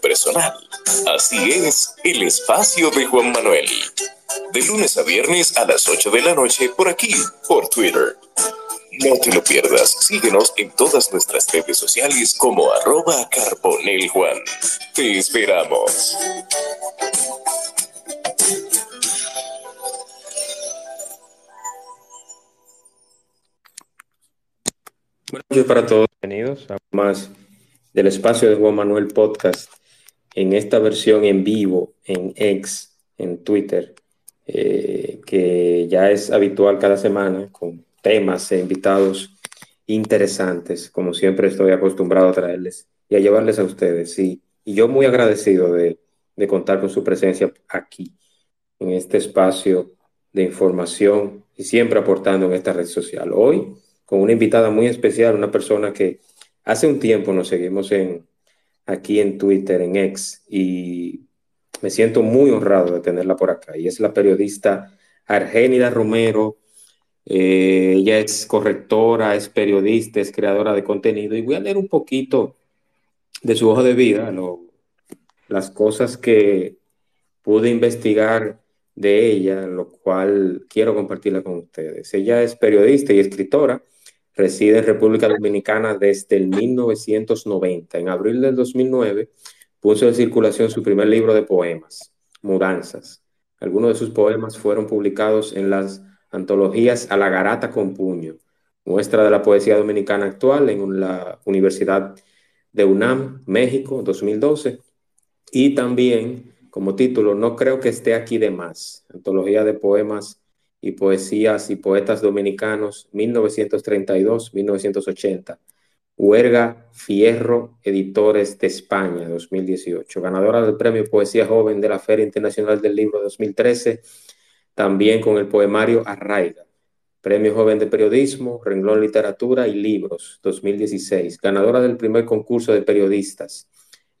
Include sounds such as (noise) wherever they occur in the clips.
personal. Así es, el espacio de Juan Manuel. De lunes a viernes a las 8 de la noche por aquí, por Twitter. No te lo pierdas. Síguenos en todas nuestras redes sociales como arroba Juan. Te esperamos. Buenas noches para todos. Bienvenidos a más del espacio de Juan Manuel Podcast en esta versión en vivo en X, en Twitter, eh, que ya es habitual cada semana con temas e invitados interesantes, como siempre estoy acostumbrado a traerles y a llevarles a ustedes. Sí. Y yo muy agradecido de, de contar con su presencia aquí, en este espacio de información y siempre aportando en esta red social. Hoy, con una invitada muy especial, una persona que hace un tiempo nos seguimos en, aquí en Twitter, en X, y me siento muy honrado de tenerla por acá. Y es la periodista Argénida Romero, eh, ella es correctora, es periodista, es creadora de contenido y voy a leer un poquito de su hoja de vida, las cosas que pude investigar de ella, lo cual quiero compartirla con ustedes. Ella es periodista y escritora, reside en República Dominicana desde el 1990. En abril del 2009 puso en circulación su primer libro de poemas, Mudanzas. Algunos de sus poemas fueron publicados en las antologías a la garata con puño, muestra de la poesía dominicana actual en la Universidad de UNAM, México, 2012, y también como título No creo que esté aquí de más, antología de poemas y poesías y poetas dominicanos 1932-1980. Huerga Fierro, Editores de España, 2018. Ganadora del Premio Poesía Joven de la Feria Internacional del Libro 2013 también con el poemario Arraiga, Premio Joven de Periodismo, Renglón Literatura y Libros 2016, ganadora del primer concurso de periodistas,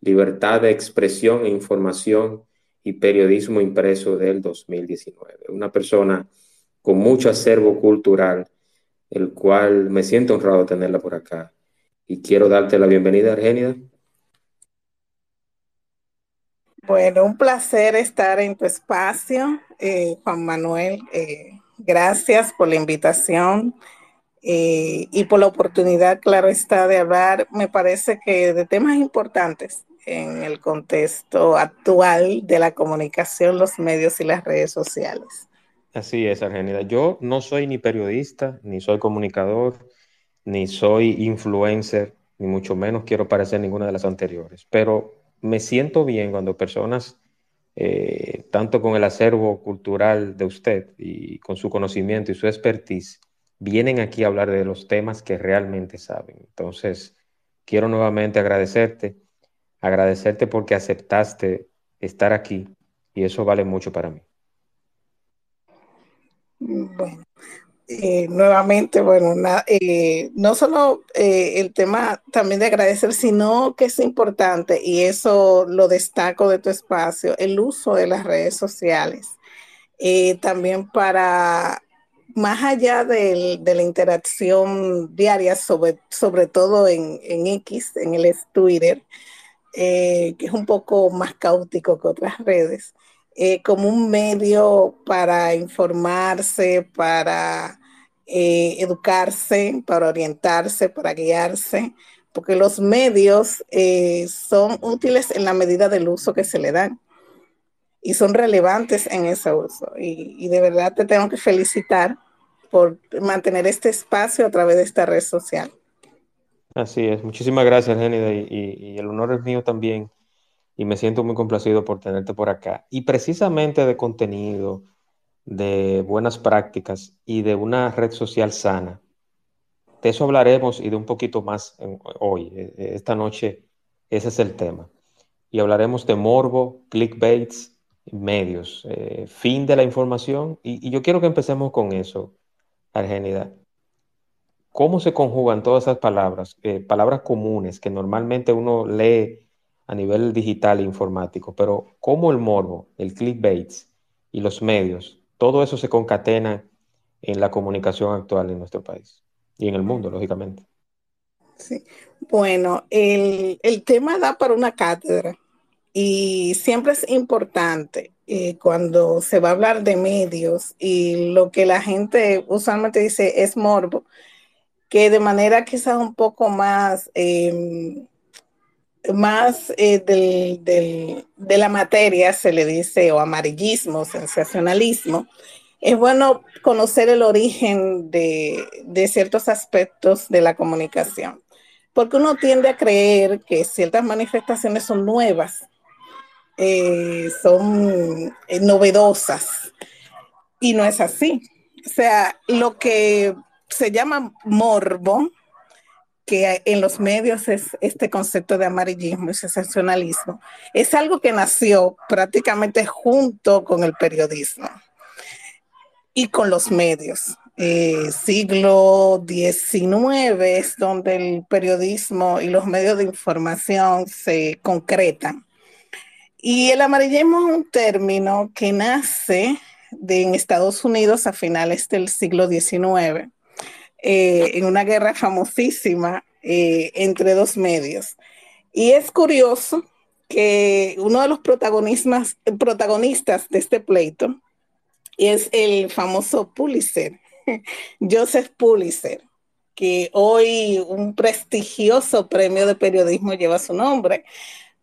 Libertad de Expresión e Información y Periodismo Impreso del 2019. Una persona con mucho acervo cultural, el cual me siento honrado de tenerla por acá. Y quiero darte la bienvenida, Argenia. Bueno, un placer estar en tu espacio, eh, Juan Manuel. Eh, gracias por la invitación eh, y por la oportunidad, claro está, de hablar, me parece que de temas importantes en el contexto actual de la comunicación, los medios y las redes sociales. Así es, Argenida. Yo no soy ni periodista, ni soy comunicador, ni soy influencer, ni mucho menos quiero parecer ninguna de las anteriores, pero me siento bien cuando personas, eh, tanto con el acervo cultural de usted y con su conocimiento y su expertise, vienen aquí a hablar de los temas que realmente saben. Entonces, quiero nuevamente agradecerte, agradecerte porque aceptaste estar aquí y eso vale mucho para mí. Bueno, eh, nuevamente, bueno, eh, no solo eh, el tema también de agradecer, sino que es importante, y eso lo destaco de tu espacio, el uso de las redes sociales. también para, más allá de la interacción diaria, sobre, todo en, en X, en el Twitter, que es un poco más caótico que otras redes, como un medio para informarse, para eh, educarse, para orientarse, para guiarse, porque los medios eh, son útiles en la medida del uso que se le dan y son relevantes en ese uso. Y, de verdad te tengo que felicitar por mantener este espacio a través de esta red social. Así es, muchísimas gracias, Genida, y, y, el honor es mío también, y me siento muy complacido por tenerte por acá. Y precisamente de contenido, de buenas prácticas y de una red social sana. De eso hablaremos y de un poquito más hoy. E, e, esta noche ese es el tema. Y hablaremos de morbo, clickbaits, medios, eh, fin de la información. Y, yo quiero que empecemos con eso, Argenida. ¿Cómo se conjugan todas esas palabras, eh, palabras comunes que normalmente uno lee a nivel digital e informático, pero cómo el morbo, el clickbaits y los medios todo eso se concatena en la comunicación actual en nuestro país y en el mundo, lógicamente. Sí. Bueno, el, tema da para una cátedra y siempre es importante eh, cuando se va a hablar de medios y lo que la gente usualmente dice es morbo, que de manera quizás un poco más, em, más eh, de la materia se le dice o amarillismo, sensacionalismo, es bueno conocer el origen de, ciertos aspectos de la comunicación, porque uno tiende a creer que ciertas manifestaciones son nuevas, eh, son eh, novedosas, y no es así. O sea, lo que se llama morbo, que en los medios es este concepto de amarillismo y sensacionalismo, es algo que nació prácticamente junto con el periodismo y con los medios. Eh, siglo XIX es donde el periodismo y los medios de información se concretan. Y el amarillismo es un término que nace en Estados Unidos a finales del siglo XIX, eh, en una guerra famosísima eh, entre dos medios. Y es curioso que uno de los protagonistas de este pleito es el famoso Pulitzer, (laughs) Joseph Pulitzer, que hoy un prestigioso premio de periodismo lleva su nombre.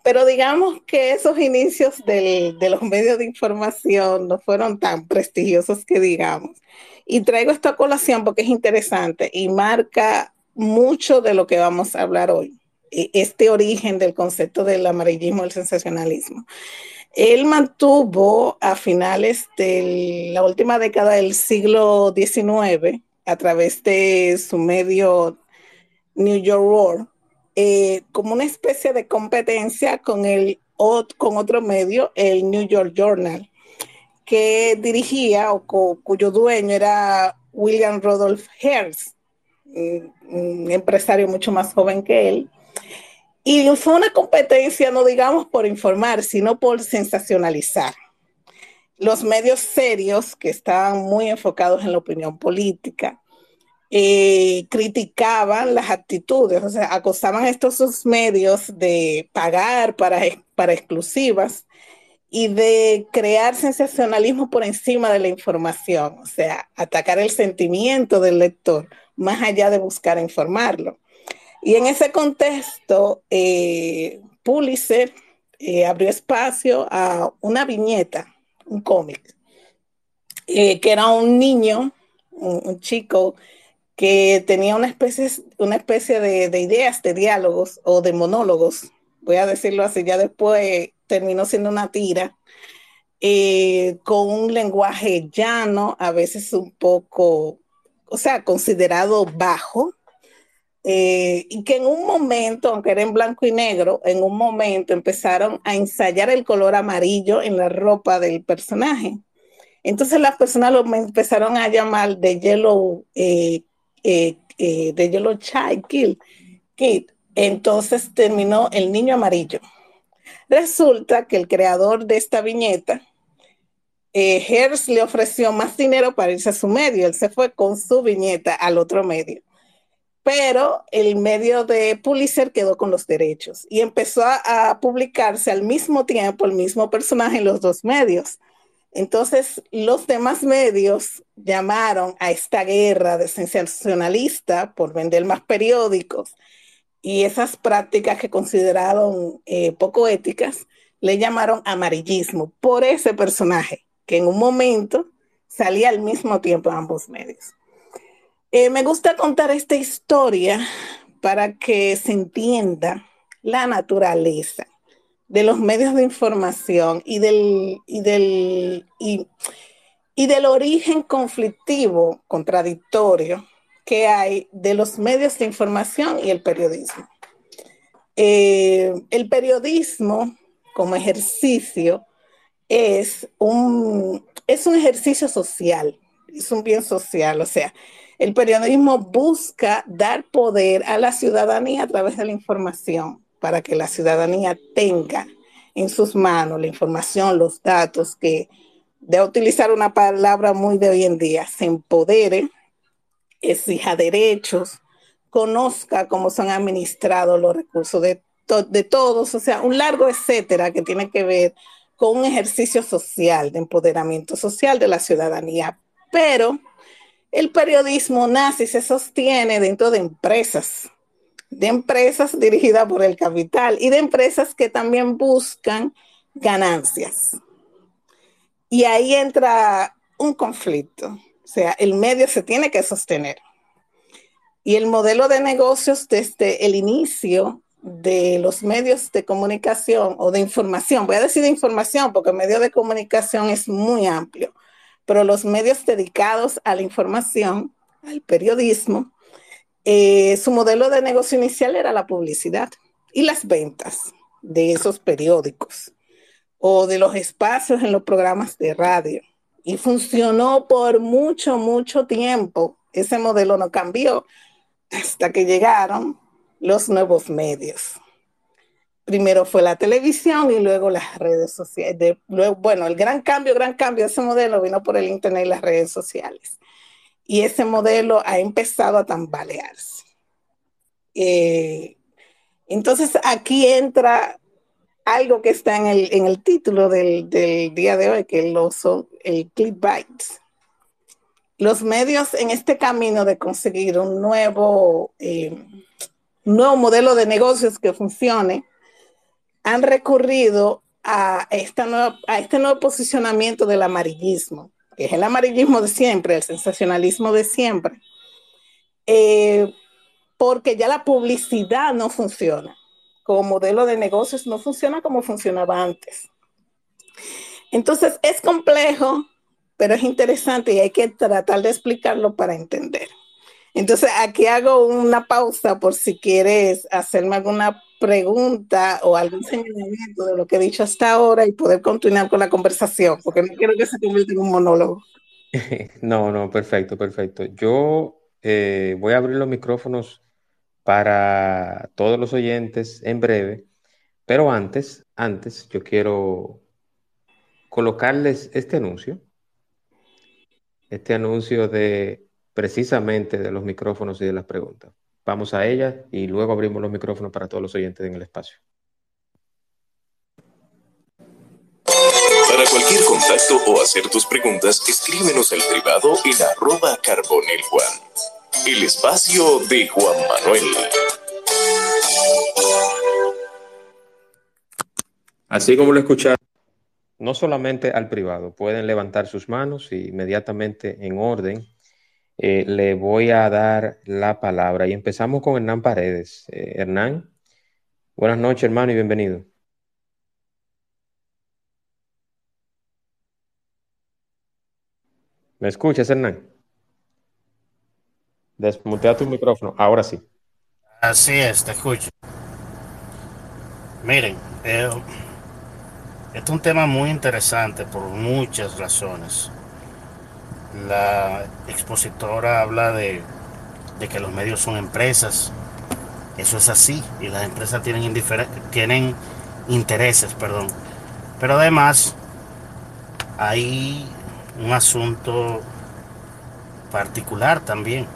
Pero digamos que esos inicios de los medios de información no fueron tan prestigiosos que digamos. Y traigo esta colación porque es interesante y marca mucho de lo que vamos a hablar hoy, e, este origen del concepto del amarillismo, el sensacionalismo. Él mantuvo a finales de la última década del siglo XIX, a través de su medio New York World, eh, como una especie de competencia con, el, con otro medio, el New York Journal, que dirigía o cuyo dueño era William Rudolph Hearst, un empresario mucho más joven que él, y fue una competencia, no digamos por informar, sino por sensacionalizar. Los medios serios, que estaban muy enfocados en la opinión política, eh, criticaban las actitudes, o sea, acosaban estos medios de pagar para, para exclusivas y de crear sensacionalismo por encima de la información, o sea, atacar el sentimiento del lector, más allá de buscar informarlo. Y en ese contexto, eh, Pulitzer eh, abrió espacio a una viñeta, un cómic, eh, que era un niño, un, chico que tenía una especie, una especie de, ideas, de diálogos o de monólogos, voy a decirlo así, ya después terminó siendo una tira, con un lenguaje llano, a veces un poco, o sea, considerado bajo, eh, y que en un momento, aunque era en blanco y negro, en un momento empezaron a ensayar el color amarillo en la ropa del personaje. Entonces las personas lo empezaron a llamar de Yellow, eh, eh, de Yellow Child Kill, Kid. Entonces terminó el niño amarillo. Resulta que el creador de esta viñeta, Hearst le ofreció más dinero para irse a su medio. Él se fue con su viñeta al otro medio pero el medio de Pulitzer quedó con los derechos y empezó a, publicarse al mismo tiempo el mismo personaje en los dos medios. Entonces, los demás medios llamaron a esta guerra de sensacionalista por vender más periódicos y esas prácticas que consideraron eh, poco éticas, le llamaron amarillismo por ese personaje que en un momento salía al mismo tiempo en ambos medios. Eh, me gusta contar esta historia para que se entienda la naturaleza de los medios de información y del, y del, y, del origen conflictivo, contradictorio que hay de los medios de información y el periodismo. Eh, el periodismo como ejercicio es un, es un ejercicio social, es un bien social, o sea, el periodismo busca dar poder a la ciudadanía a través de la información, para que la ciudadanía tenga en sus manos la información, los datos, que de utilizar una palabra muy de hoy en día, se empodere, exija derechos, conozca cómo son administrados los recursos de, de todos, o sea, un largo etcétera que tiene que ver con un ejercicio social, de empoderamiento social de la ciudadanía. Pero el periodismo y se sostiene dentro de empresas, de empresas dirigidas por el capital y de empresas que también buscan ganancias. Y ahí entra un conflicto, o sea, el medio se tiene que sostener. Y el modelo de negocios desde el inicio de los medios de comunicación o de información, voy a decir de información porque medio de comunicación es muy amplio, pero los medios dedicados a la información, al periodismo, eh, su modelo de negocio inicial era la publicidad y las ventas de esos periódicos o de los espacios en los programas de radio. Y funcionó por mucho, mucho tiempo. Ese modelo no cambió hasta que llegaron los nuevos medios primero fue la televisión y luego las redes sociales. luego, bueno, el gran cambio, gran cambio de ese modelo vino por el Internet y las redes sociales. Y ese modelo ha empezado a tambalearse. Eh, entonces aquí entra algo que está en el, en el título del, del, día de hoy, que lo son el clickbait. Los medios en este camino de conseguir un nuevo, eh, nuevo modelo de negocios que funcione, han recurrido a, esta a este nuevo posicionamiento del amarillismo, que es el amarillismo de siempre, el sensacionalismo de siempre, eh, porque ya la publicidad no funciona. Como modelo de negocios no funciona como funcionaba antes. Entonces es complejo, pero es interesante y hay que tratar de explicarlo para entender. Entonces aquí hago una pausa por si quieres hacerme alguna pregunta o algún señalamiento de lo que he dicho hasta ahora y poder continuar con la conversación, porque no quiero que se convierta en un monólogo. (laughs) No, no, perfecto, perfecto. Yo eh, voy a abrir los micrófonos para todos los oyentes en breve, pero antes, antes yo quiero colocarles este anuncio, este anuncio de precisamente de los micrófonos y de las preguntas. Vamos a ella y luego abrimos los micrófonos para todos los oyentes en el espacio. Para cualquier contacto o hacer tus preguntas, escríbenos al privado en arroba carbonel Juan. El espacio de Juan Manuel. Así como lo escucharon, no solamente al privado, pueden levantar sus manos y inmediatamente en orden eh, le voy a dar la palabra y empezamos con Hernán Paredes. Eh, Hernán, buenas noches hermano y bienvenido. ¿Me escuchas, Hernán? Desmutea tu micrófono, ahora sí. Así es, te escucho. Miren, eh, este es un tema muy interesante por muchas razones la expositora habla de, que los medios son empresas. Eso es así. Y las empresas tienen, tienen intereses, perdón. Pero además hay un asunto particular también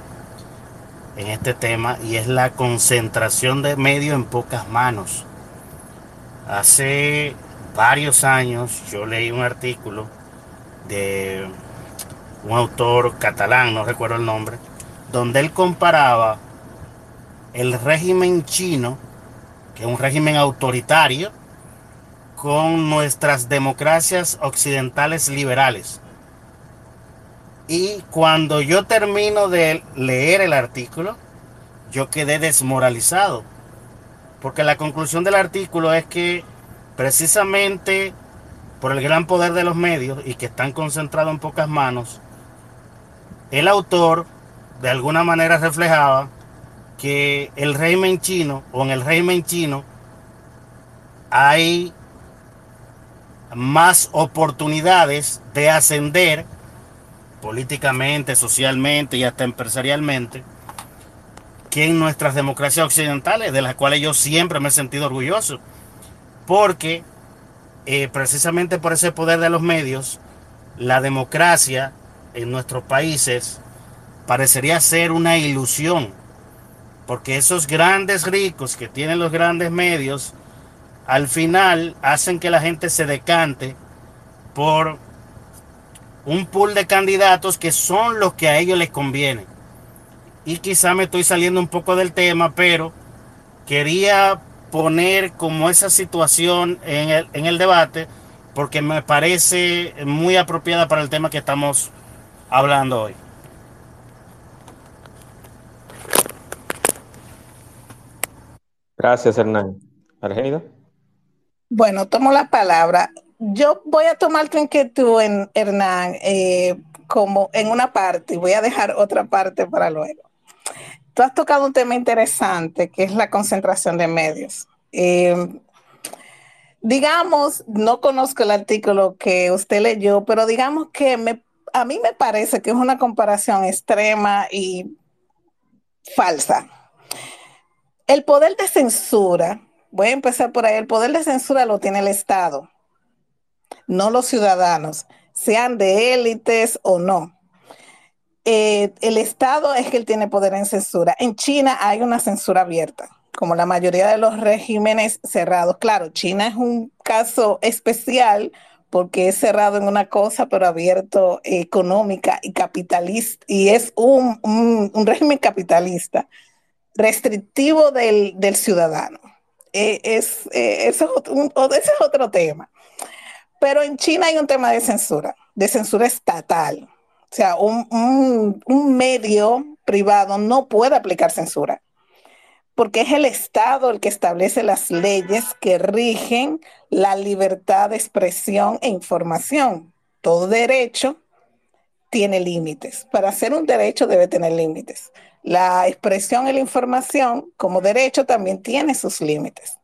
en este tema y es la concentración de medios en pocas manos. Hace varios años yo leí un artículo de un autor catalán, no recuerdo el nombre, donde él comparaba el régimen chino, que es un régimen autoritario, con nuestras democracias occidentales liberales. Y cuando yo termino de leer el artículo, yo quedé desmoralizado, porque la conclusión del artículo es que precisamente por el gran poder de los medios y que están concentrados en pocas manos, el autor de alguna manera reflejaba que el régimen chino o en el régimen chino hay más oportunidades de ascender políticamente, socialmente y hasta empresarialmente que en nuestras democracias occidentales, de las cuales yo siempre me he sentido orgulloso, porque eh, precisamente por ese poder de los medios, la democracia en nuestros países parecería ser una ilusión, porque esos grandes ricos que tienen los grandes medios, al final hacen que la gente se decante por un pool de candidatos que son los que a ellos les conviene. Y quizá me estoy saliendo un poco del tema, pero quería poner como esa situación en el, en el debate porque me parece muy apropiada para el tema que estamos hablando hoy. Gracias, Hernán. Argeida. Bueno, tomo la palabra. Yo voy a tomar tu inquietud, en, Hernán, eh, como en una parte y voy a dejar otra parte para luego. Tú has tocado un tema interesante que es la concentración de medios. Eh, digamos, no conozco el artículo que usted leyó, pero digamos que me, a mí me parece que es una comparación extrema y falsa. El poder de censura, voy a empezar por ahí, el poder de censura lo tiene el Estado, no los ciudadanos, sean de élites o no. Eh, el Estado es que él tiene poder en censura. En China hay una censura abierta como la mayoría de los regímenes cerrados. Claro, China es un caso especial porque es cerrado en una cosa, pero abierto económica y capitalista, y es un, régimen capitalista, restrictivo del, ciudadano. E, es, e, ese es otro tema. Pero en China hay un tema de censura, de censura estatal. O sea, un medio privado no puede aplicar censura porque es el Estado el que establece las leyes que rigen la libertad de expresión e información. Todo derecho tiene límites. Para ser un derecho debe tener límites. La expresión y la información como derecho también tiene sus límites.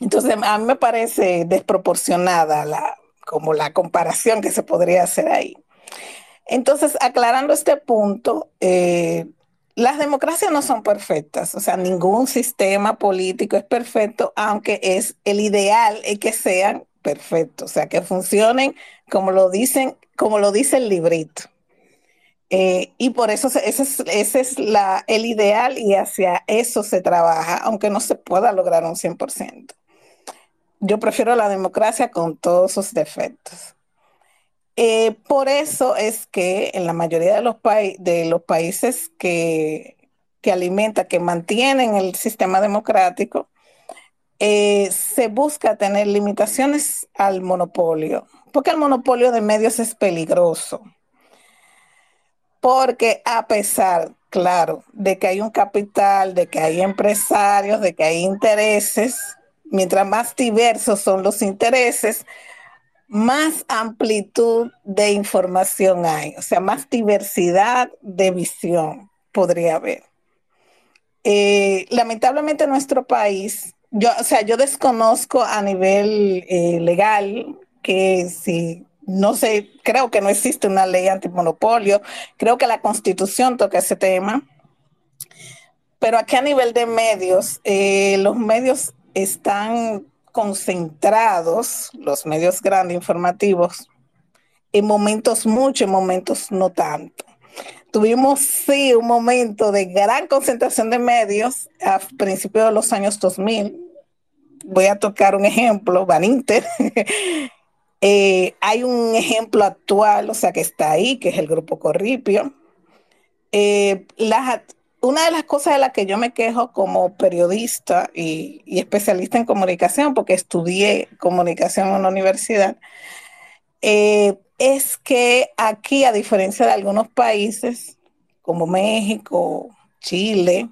Entonces, a mí me parece desproporcionada la, como la comparación que se podría hacer ahí. Entonces, aclarando este punto, eh, las democracias no son perfectas, o sea, ningún sistema político es perfecto, aunque es el ideal es que sean perfectos, o sea, que funcionen como lo dicen, como lo dice el librito. Eh, y por eso ese es, el ideal y hacia eso se trabaja, aunque no se pueda lograr un 100%. Yo prefiero la democracia con todos sus defectos. Eh, por eso es que en la mayoría de los, países que, que alimentan, que mantienen el sistema democrático, eh, se busca tener limitaciones al monopolio, porque el monopolio de medios es peligroso. Porque a pesar, claro, de que hay un capital, de que hay empresarios, de que hay intereses, mientras más diversos son los intereses, más amplitud de información hay, o sea, más diversidad de visión podría haber. Eh, lamentablemente en nuestro país, yo, o sea, yo desconozco a nivel eh, legal que si no sé, creo que no existe una ley antimonopolio, creo que la constitución toca ese tema, pero aquí a nivel de medios, eh, los medios están concentrados, los medios grandes informativos, en momentos mucho, en momentos no tanto. Tuvimos, sí, un momento de gran concentración de medios a principios de los años 2000. Voy a tocar un ejemplo, Van Inter. (laughs) Eh, hay un ejemplo actual, o sea, que está ahí, que es el Grupo Corripio. Eh, una de las cosas de las que yo me quejo como periodista y, especialista en comunicación, porque estudié comunicación en una universidad, eh, es que aquí, a diferencia de algunos países como México, Chile,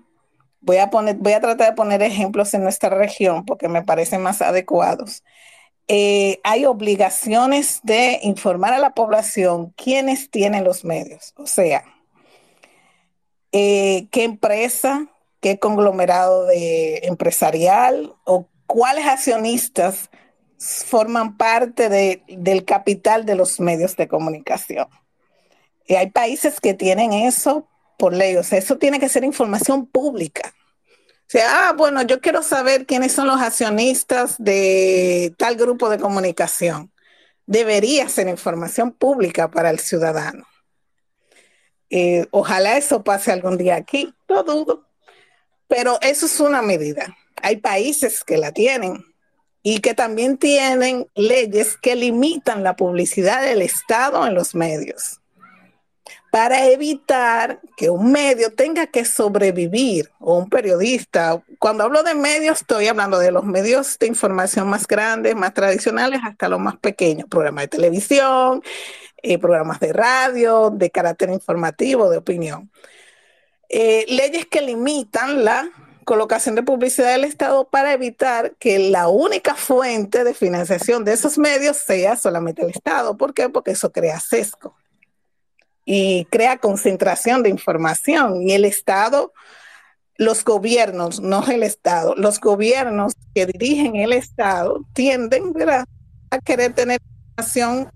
voy a, poner, voy a tratar de poner ejemplos en nuestra región porque me parecen más adecuados. Eh, hay obligaciones de informar a la población quiénes tienen los medios. O sea, eh, qué empresa, qué conglomerado de empresarial o cuáles accionistas forman parte del capital de los medios de comunicación. Y hay países que tienen eso por ley, o sea, eso tiene que ser información pública. O sea, ah, bueno, yo quiero saber quiénes son los accionistas de tal grupo de comunicación. Debería ser información pública para el ciudadano. Eh, ojalá eso pase algún día aquí, no dudo. Pero eso es una medida. Hay países que la tienen y que también tienen leyes que limitan la publicidad del Estado en los medios para evitar que un medio tenga que sobrevivir o un periodista. Cuando hablo de medios, estoy hablando de los medios de información más grandes, más tradicionales, hasta los más pequeños, programas de televisión, eh, programas de radio, de carácter informativo, de opinión. Eh, leyes que limitan la colocación de publicidad del Estado para evitar que la única fuente de financiación de esos medios sea solamente el Estado. ¿Por qué? Porque eso crea sesgo y crea concentración de información. Y el Estado, los gobiernos, no el Estado, los gobiernos que dirigen el Estado tienden a querer tener información.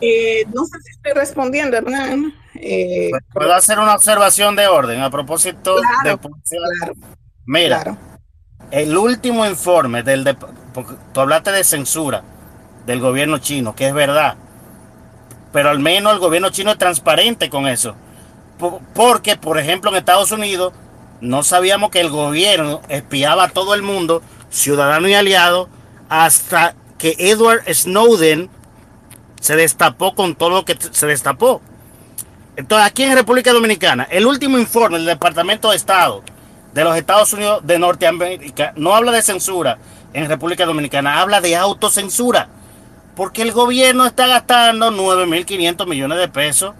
Eh, no sé si estoy respondiendo, Hernán. Eh, ¿Puedo hacer una observación de orden a propósito de... Mira, el último informe del... De, tú hablaste de censura del gobierno chino, que es verdad. Pero al menos el gobierno chino es transparente con eso. Porque, por ejemplo, en Estados Unidos no sabíamos que el gobierno espiaba a todo el mundo, ciudadano y aliado, hasta que Edward Snowden se destapó con todo lo que se destapó. Entonces, aquí en República Dominicana, el último informe del Departamento de Estado de los Estados Unidos de Norteamérica no habla de censura en República Dominicana, habla de autocensura. Porque el gobierno está gastando 9.500 millones de pesos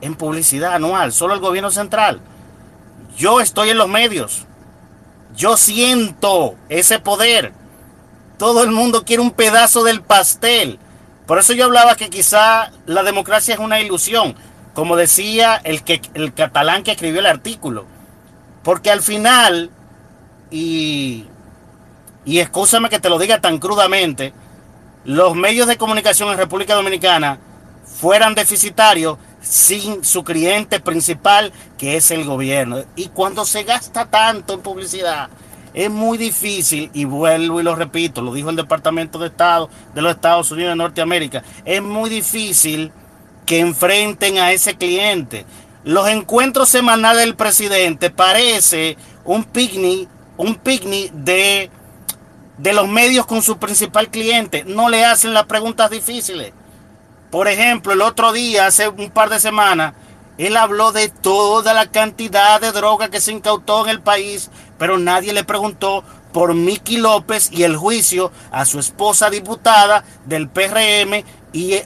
en publicidad anual, solo el gobierno central. Yo estoy en los medios. Yo siento ese poder. Todo el mundo quiere un pedazo del pastel. Por eso yo hablaba que quizá la democracia es una ilusión, como decía el, que, el catalán que escribió el artículo. Porque al final, y, y escúchame que te lo diga tan crudamente, los medios de comunicación en República Dominicana fueran deficitarios sin su cliente principal, que es el gobierno. Y cuando se gasta tanto en publicidad, es muy difícil, y vuelvo y lo repito, lo dijo el Departamento de Estado de los Estados Unidos de Norteamérica, es muy difícil que enfrenten a ese cliente. Los encuentros semanales del presidente parece un picnic, un picnic de de los medios con su principal cliente. No le hacen las preguntas difíciles. Por ejemplo, el otro día, hace un par de semanas, él habló de toda la cantidad de droga que se incautó en el país, pero nadie le preguntó por Miki López y el juicio a su esposa diputada del PRM y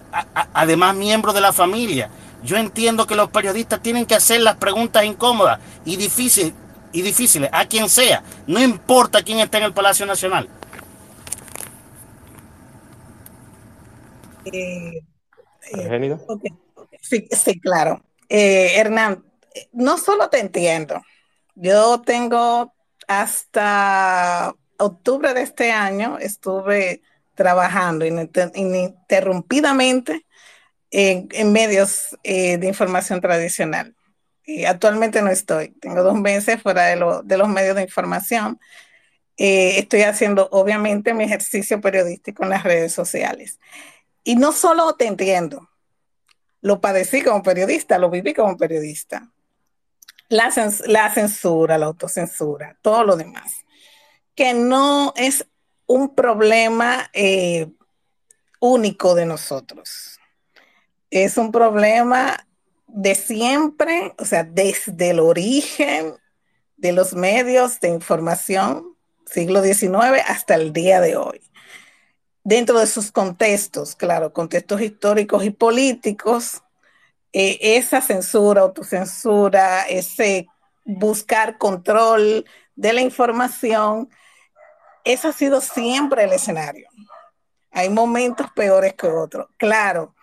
además miembro de la familia. Yo entiendo que los periodistas tienen que hacer las preguntas incómodas y difíciles, y difíciles a quien sea, no importa quién esté en el Palacio Nacional. Eh, eh sí, sí, claro. Eh, Hernán, no solo te entiendo, yo tengo hasta octubre de este año, estuve trabajando ininterrumpidamente en, medios eh, de información tradicional. Y actualmente no estoy, tengo dos meses fuera de, de los medios de información. estoy haciendo obviamente mi ejercicio periodístico en las redes sociales. Y no solo te entiendo, lo padecí como periodista, lo viví como periodista. La, censura, la autocensura, todo lo demás. Que no es un problema eh, único de nosotros. Es un problema de siempre, o sea, desde el origen de los medios de información, siglo XIX, hasta el día de hoy dentro de sus contextos, claro, contextos históricos y políticos, eh, esa censura, autocensura, ese buscar control de la información, ese ha sido siempre el escenario. Hay momentos peores que otros. Claro,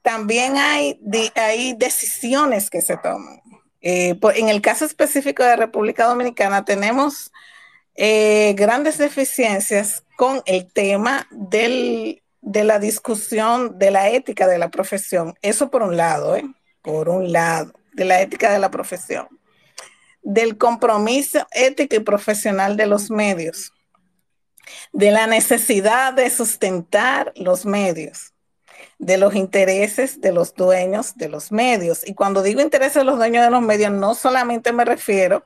también hay, hay decisiones que se toman. Eh, en el caso específico de República Dominicana tenemos eh, grandes deficiencias con el tema de la discusión de la ética de la profesión. Eso por un lado, ¿eh? por un lado, de la ética de la profesión. Del compromiso ético y profesional de los medios. De la necesidad de sustentar los medios. de los intereses de los dueños de los medios. Y cuando digo intereses de los dueños de los medios, no solamente me refiero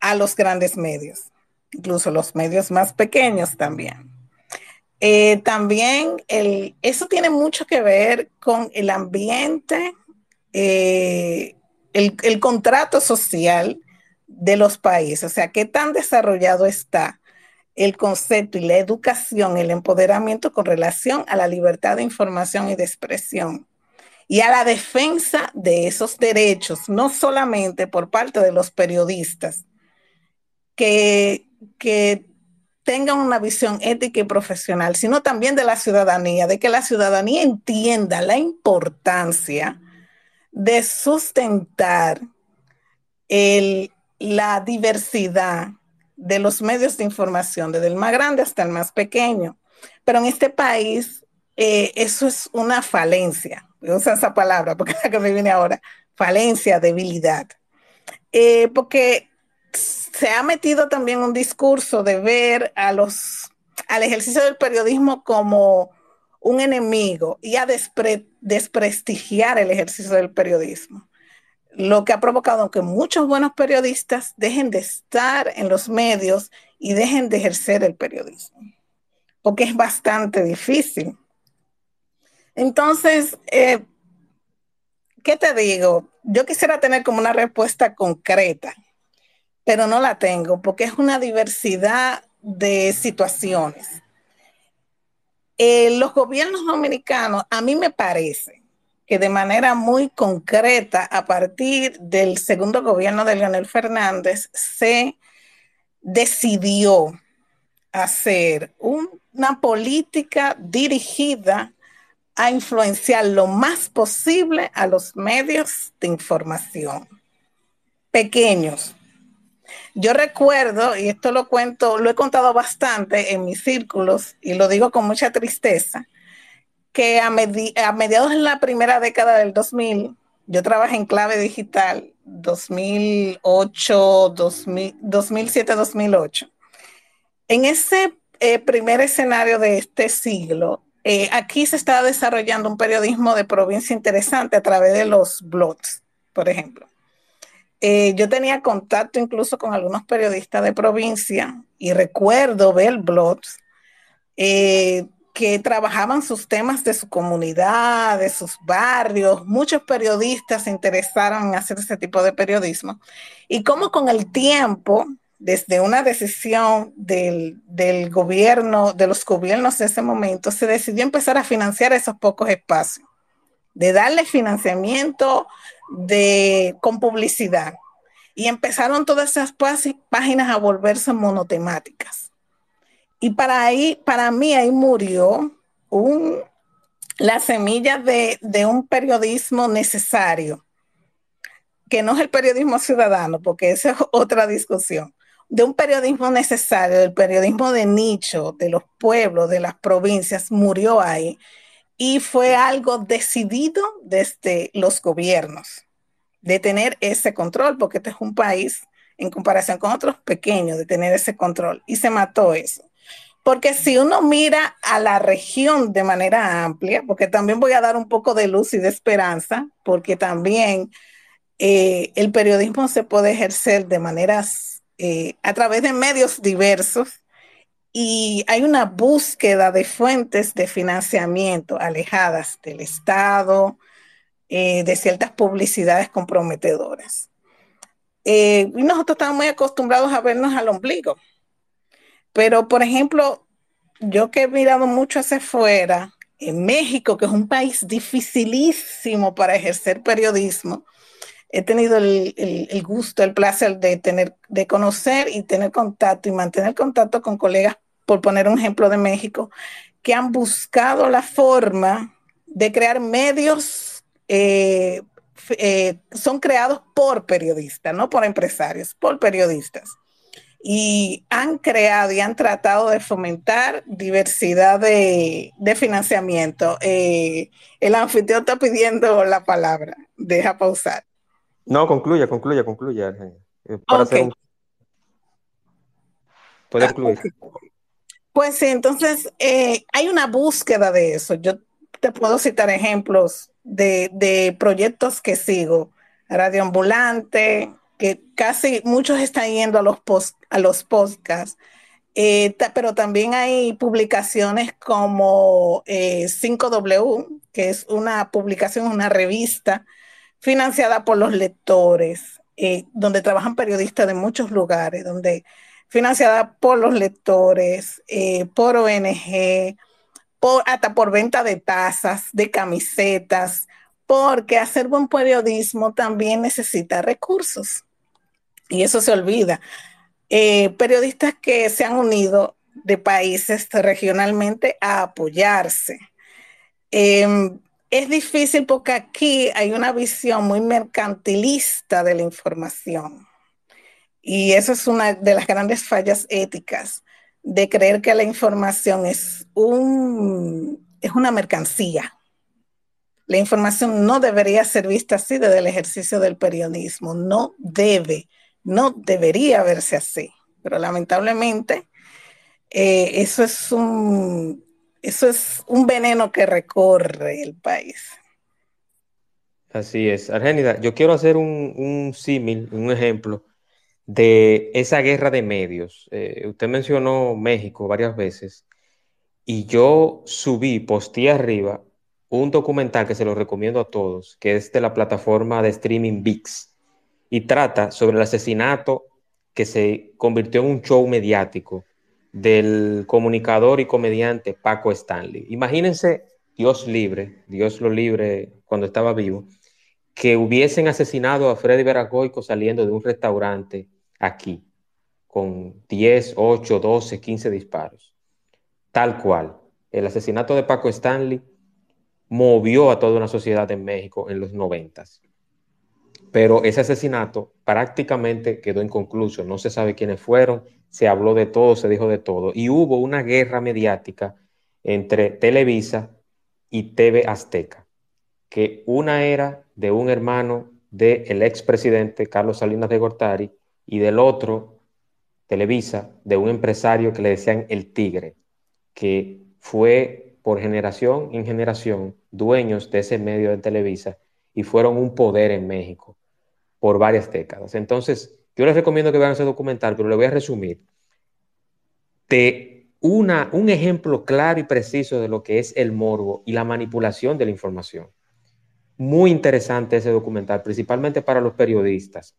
a los grandes medios, incluso los medios más pequeños también. Eh, también el, eso tiene mucho que ver con el ambiente, eh, el, el, contrato social de los países, o sea, qué tan desarrollado está el concepto y la educación, el empoderamiento con relación a la libertad de información y de expresión y a la defensa de esos derechos, no solamente por parte de los periodistas, que, que tengan una visión ética y profesional, sino también de la ciudadanía, de que la ciudadanía entienda la importancia de sustentar el, la diversidad de los medios de información, desde el más grande hasta el más pequeño. Pero en este país eh, eso es una falencia. Usa esa palabra porque es la que me viene ahora. Falencia, debilidad. Eh, porque se ha metido también un discurso de ver a los, al ejercicio del periodismo como un enemigo y a desprestigiar el ejercicio del periodismo lo que ha provocado que muchos buenos periodistas dejen de estar en los medios y dejen de ejercer el periodismo, porque es bastante difícil. Entonces, eh, ¿qué te digo? Yo quisiera tener como una respuesta concreta, pero no la tengo, porque es una diversidad de situaciones. Eh, los gobiernos dominicanos, a mí me parece, que de manera muy concreta, a partir del segundo gobierno de Leonel Fernández, se decidió hacer una política dirigida a influenciar lo más posible a los medios de información pequeños. Yo recuerdo, y esto lo cuento, lo he contado bastante en mis círculos y lo digo con mucha tristeza, que a, mediados de la primera década del 2000, yo trabajé en clave digital 2008, 2007, 2008. En ese eh, primer escenario de este siglo, eh, aquí se estaba desarrollando un periodismo de provincia interesante a través de los blogs, por ejemplo. Eh, yo tenía contacto incluso con algunos periodistas de provincia y recuerdo ver blogs que trabajaban sus temas de su comunidad, de sus barrios. Muchos periodistas se interesaron en hacer ese tipo de periodismo. Y cómo con el tiempo, desde una decisión del, gobierno, de los gobiernos de ese momento, se decidió empezar a financiar esos pocos espacios, de darle financiamiento de, con publicidad. Y empezaron todas esas páginas a volverse monotemáticas y para, ahí, para mí ahí murió un, la semilla de, un periodismo necesario, que no es el periodismo ciudadano, porque esa es otra discusión, de un periodismo necesario, el periodismo de nicho, de los pueblos, de las provincias, murió ahí. Y fue algo decidido desde los gobiernos, de tener ese control, porque este es un país, en comparación con otros pequeños, de tener ese control. Y se mató eso. Porque si uno mira a la región de manera amplia, porque también voy a dar un poco de luz y de esperanza, porque también eh, el periodismo se puede ejercer de maneras, eh, a través de medios diversos, y hay una búsqueda de fuentes de financiamiento alejadas del Estado, eh, de ciertas publicidades comprometedoras. y nosotros estamos muy acostumbrados a vernos al ombligo pero, por ejemplo, yo que he mirado mucho hacia afuera, en México, que es un país dificilísimo para ejercer periodismo, he tenido el, el, gusto, el placer de tener, de conocer y tener contacto y mantener contacto con colegas, por poner un ejemplo de México, que han buscado la forma de crear medios, eh, eh, son creados por periodistas, no por empresarios, por periodistas y han creado y han tratado de fomentar diversidad de, financiamiento. Eh, el anfitrión está pidiendo la palabra. Deja pausar. No, concluya, concluya, concluya. Para hacer Puede ah, Pues sí, entonces eh, hay una búsqueda de eso. Yo te puedo citar ejemplos de, proyectos que sigo. Radio Ambulante, que casi muchos están yendo a los, post, a los podcasts, eh, pero también hay publicaciones como 5W, eh, que es una publicación, una revista financiada por los lectores, eh, donde trabajan periodistas de muchos lugares, donde financiada por los lectores, por ONG, hasta por venta de tazas, de camisetas, porque hacer buen periodismo también necesita recursos. Y eso se olvida. Eh, periodistas que se han unido de países regionalmente a apoyarse. Em, es difícil porque aquí hay una visión muy mercantilista de la información. Y eso es una de las grandes fallas éticas de creer que la información es, un, es una mercancía. La información no debería ser vista así desde el ejercicio del periodismo, no debe, no debería verse así, pero lamentablemente eh, eso, es un, eso es un veneno que recorre el país. Así es. Argénida, yo quiero hacer un, un símil, un ejemplo de esa guerra de medios. Eh, usted mencionó México varias veces y yo subí, posté arriba un documental que se lo recomiendo a todos, que es de la plataforma de streaming VIX y trata sobre el asesinato que se convirtió en un show mediático del comunicador y comediante Paco Stanley. Imagínense, Dios libre, Dios lo libre cuando estaba vivo, que hubiesen asesinado a Freddy Veragoico saliendo de un restaurante aquí, con 10, 8, 12, 15 disparos. Tal cual. El asesinato de Paco Stanley movió a toda una sociedad en México en los 90. Pero ese asesinato prácticamente quedó inconcluso. No se sabe quiénes fueron, se habló de todo, se dijo de todo. Y hubo una guerra mediática entre Televisa y TV Azteca, que una era de un hermano del expresidente Carlos Salinas de Gortari y del otro, Televisa, de un empresario que le decían el tigre, que fue por generación en generación dueños de ese medio de Televisa y fueron un poder en México por varias décadas. Entonces, yo les recomiendo que vean ese documental, pero le voy a resumir de una, un ejemplo claro y preciso de lo que es el morbo y la manipulación de la información. Muy interesante ese documental, principalmente para los periodistas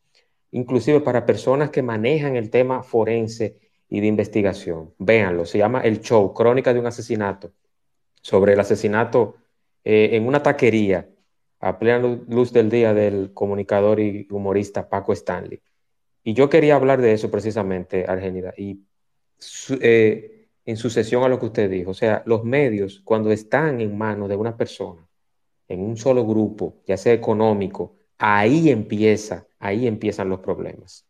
inclusive para personas que manejan el tema forense y de investigación. Véanlo, se llama El Show, Crónica de un asesinato, sobre el asesinato eh, en una taquería a plena luz del día del comunicador y humorista Paco Stanley. Y yo quería hablar de eso precisamente, Argenida, y eh, en sucesión a lo que usted dijo, o sea, los medios cuando están en manos de una persona, en un solo grupo, ya sea económico, ahí empieza ahí empiezan los problemas.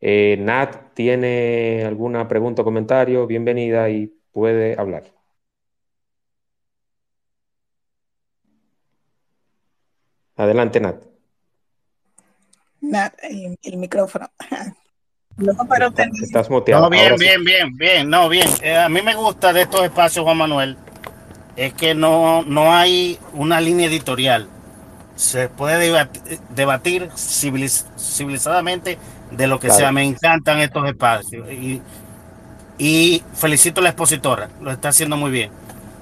Eh, Nat tiene alguna pregunta o comentario, bienvenida y puede hablar. Adelante, Nat. Nat, el micrófono. (laughs) No, pero Estás muteado. No, bien, bien, bien, bien, no, bien. Eh, a mí me gusta de estos espacios, Juan Manuel, es que no, no hay una línea editorial se puede debatir, civilizadamente de lo que sea. Me encantan estos espacios y, felicito a la expositora, lo está haciendo muy bien.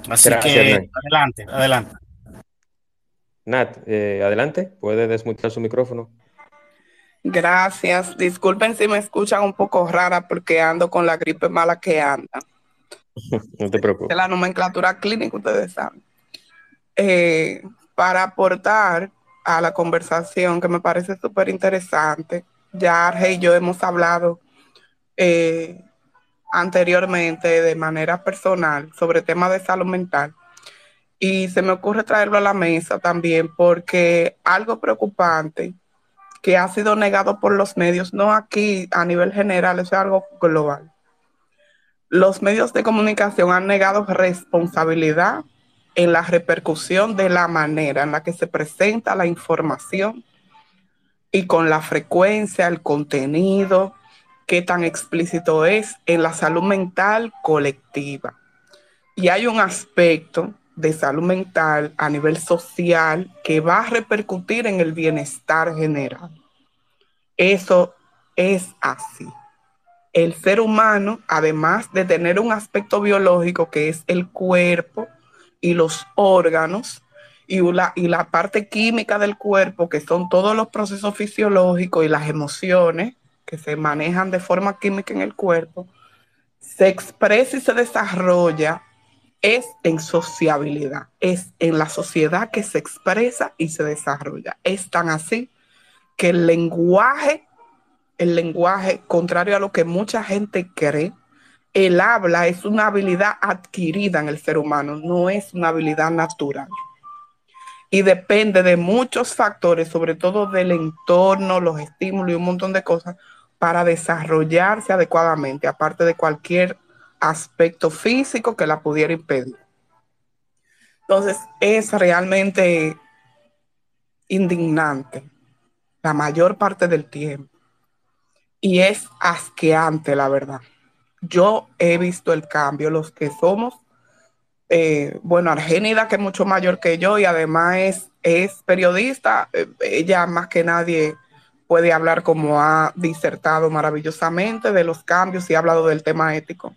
Así que adelante, adelante. Nat, eh, adelante, puede desmutar su micrófono. Gracias. Disculpen si me escuchan un poco rara porque ando con la gripe mala que anda. (laughs) no te preocupes. De la nomenclatura clínica, ustedes saben. Eh, para aportar a la conversación que me parece súper interesante. Ya Arge y yo hemos hablado eh, anteriormente de manera personal sobre temas de salud mental y se me ocurre traerlo a la mesa también porque algo preocupante que ha sido negado por los medios, no aquí a nivel general, es algo global. Los medios de comunicación han negado responsabilidad en la repercusión de la manera en la que se presenta la información y con la frecuencia, el contenido, qué tan explícito es en la salud mental colectiva. Y hay un aspecto de salud mental a nivel social que va a repercutir en el bienestar general. Eso es así. El ser humano, además de tener un aspecto biológico que es el cuerpo y los órganos, y la, y la parte química del cuerpo, que son todos los procesos fisiológicos y las emociones que se manejan de forma química en el cuerpo, se expresa y se desarrolla es en sociabilidad, es en la sociedad que se expresa y se desarrolla. Es tan así que el lenguaje, el lenguaje, contrario a lo que mucha gente cree, el habla es una habilidad adquirida en el ser humano, no es una habilidad natural. Y depende de muchos factores, sobre todo del entorno, los estímulos y un montón de cosas, para desarrollarse adecuadamente, aparte de cualquier aspecto físico que la pudiera impedir. Entonces, es realmente indignante la mayor parte del tiempo. Y es asqueante, la verdad. Yo he visto el cambio, los que somos, eh, bueno, Argénida, que es mucho mayor que yo y además es, periodista, eh, ella más que nadie puede hablar como ha disertado maravillosamente de los cambios y ha hablado del tema ético.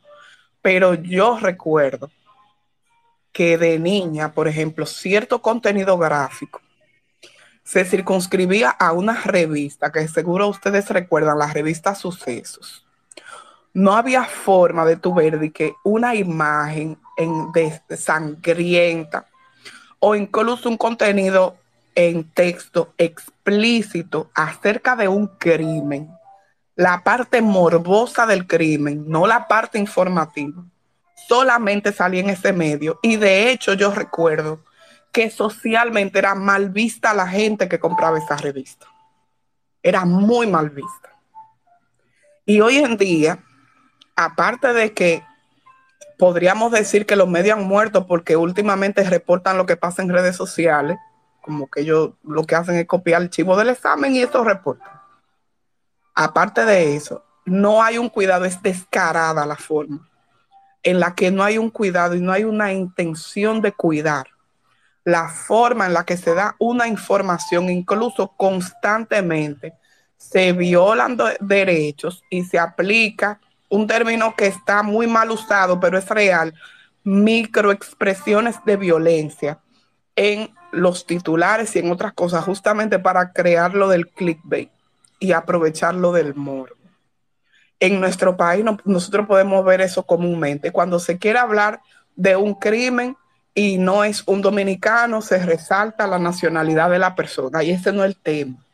Pero yo recuerdo que de niña, por ejemplo, cierto contenido gráfico se circunscribía a una revista que seguro ustedes recuerdan, la revista Sucesos. No había forma de tu ver de que una imagen en, sangrienta o incluso un contenido en texto explícito acerca de un crimen, la parte morbosa del crimen, no la parte informativa, solamente salía en ese medio. Y de hecho yo recuerdo que socialmente era mal vista la gente que compraba esa revista. Era muy mal vista. Y hoy en día, aparte de que podríamos decir que los medios han muerto porque últimamente reportan lo que pasa en redes sociales, como que ellos lo que hacen es copiar el chivo del examen y esto reportan. Aparte de eso, no hay un cuidado, es descarada la forma en la que no hay un cuidado y no hay una intención de cuidar. La forma en la que se da una información, incluso constantemente, se violan derechos y se aplica un término que está muy mal usado, pero es real, microexpresiones de violencia en los titulares y en otras cosas, justamente para crear lo del clickbait y aprovecharlo del morbo. En nuestro país nosotros podemos ver eso comúnmente. Cuando se quiere hablar de un crimen y no es un dominicano, se resalta la nacionalidad de la persona y ese no es el tema.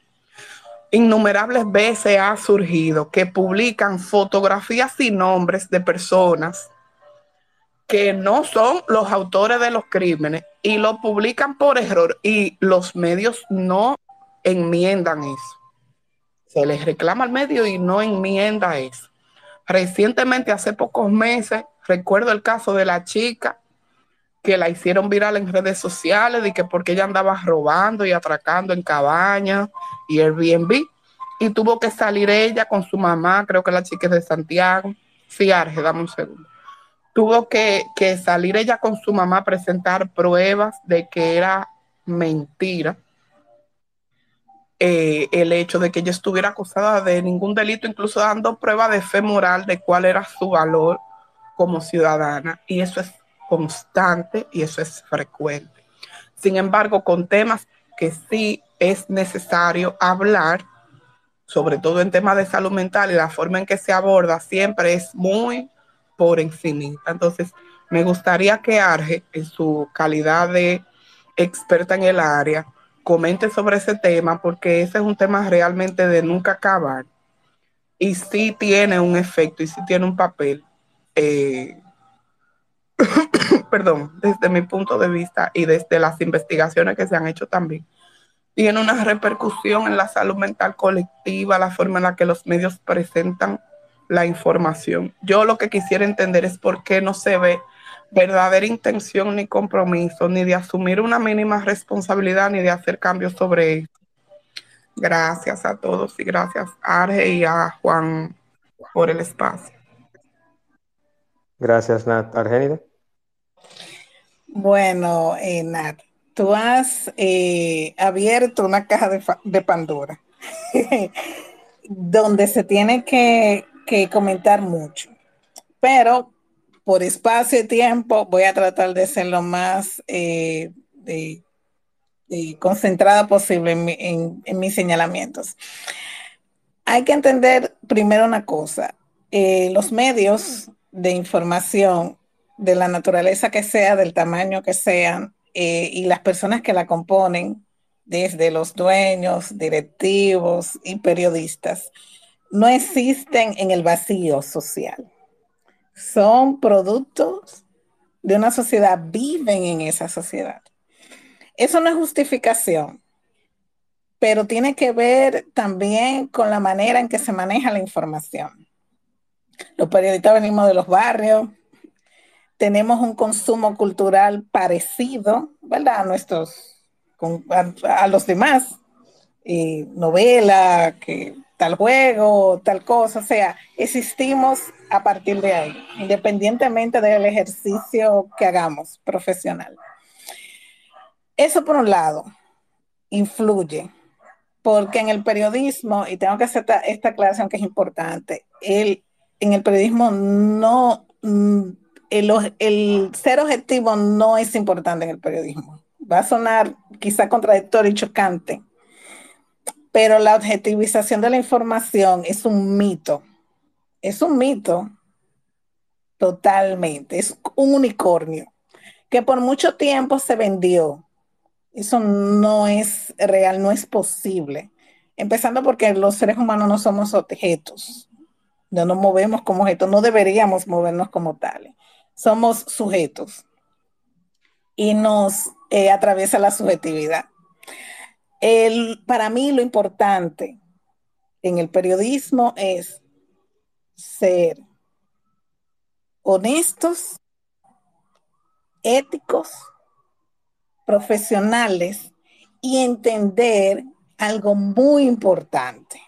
Innumerables veces ha surgido que publican fotografías y nombres de personas que no son los autores de los crímenes y lo publican por error y los medios no enmiendan eso. Se les reclama al medio y no enmienda eso. Recientemente, hace pocos meses, recuerdo el caso de la chica que la hicieron viral en redes sociales y que porque ella andaba robando y atracando en cabañas y Airbnb y tuvo que salir ella con su mamá, creo que la chica es de Santiago. Sí, Arge, dame un segundo tuvo que, salir ella con su mamá a presentar pruebas de que era mentira eh, el hecho de que ella estuviera acusada de ningún delito, incluso dando prueba de fe moral de cuál era su valor como ciudadana. Y eso es constante y eso es frecuente. Sin embargo, con temas que sí es necesario hablar, sobre todo en temas de salud mental y la forma en que se aborda, siempre es muy por encima. Entonces, me gustaría que Arge, en su calidad de experta en el área, comente sobre ese tema, porque ese es un tema realmente de nunca acabar. Y sí tiene un efecto y sí tiene un papel, eh, (coughs) perdón, desde mi punto de vista y desde las investigaciones que se han hecho también, tiene una repercusión en la salud mental colectiva, la forma en la que los medios presentan la información. Yo lo que quisiera entender es por qué no se ve verdadera intención ni compromiso, ni de asumir una mínima responsabilidad, ni de hacer cambios sobre eso. Gracias a todos y gracias a Arge y a Juan por el espacio. Gracias, Nat. Argenida. Bueno, eh, Nat, tú has eh, abierto una caja de, Pandora (laughs) donde se tiene que, comentar mucho, pero por espacio y tiempo voy a tratar de ser lo más eh, concentrada posible en, mis señalamientos. Hay que entender primero una cosa, eh, los medios de información de la naturaleza que sea, del tamaño que sean, eh, y las personas que la componen, desde los dueños, directivos y periodistas, no existen en el vacío social son productos de una sociedad, viven en esa sociedad. Eso no es justificación, pero tiene que ver también con la manera en que se maneja la información. Los periodistas venimos de los barrios, tenemos un consumo cultural parecido, ¿verdad? A nuestros, a, los demás, novela, que tal juego, tal cosa, o sea, existimos a partir de ahí, independientemente del ejercicio que hagamos profesional. Eso por un lado influye, porque en el periodismo, y tengo que hacer esta, esta aclaración que es importante, el, en el periodismo no, el, el ser objetivo no es importante en el periodismo. Va a sonar quizá contradictorio y chocante, pero la objetivización de la información es un mito. Es un mito totalmente. Es un unicornio que por mucho tiempo se vendió. Eso no es real, no es posible. Empezando porque los seres humanos no somos objetos. No nos movemos como objetos, no deberíamos movernos como tales. Somos sujetos. Y nos eh, atraviesa la subjetividad. El, para mí lo importante en el periodismo es ser honestos, éticos, profesionales y entender algo muy importante,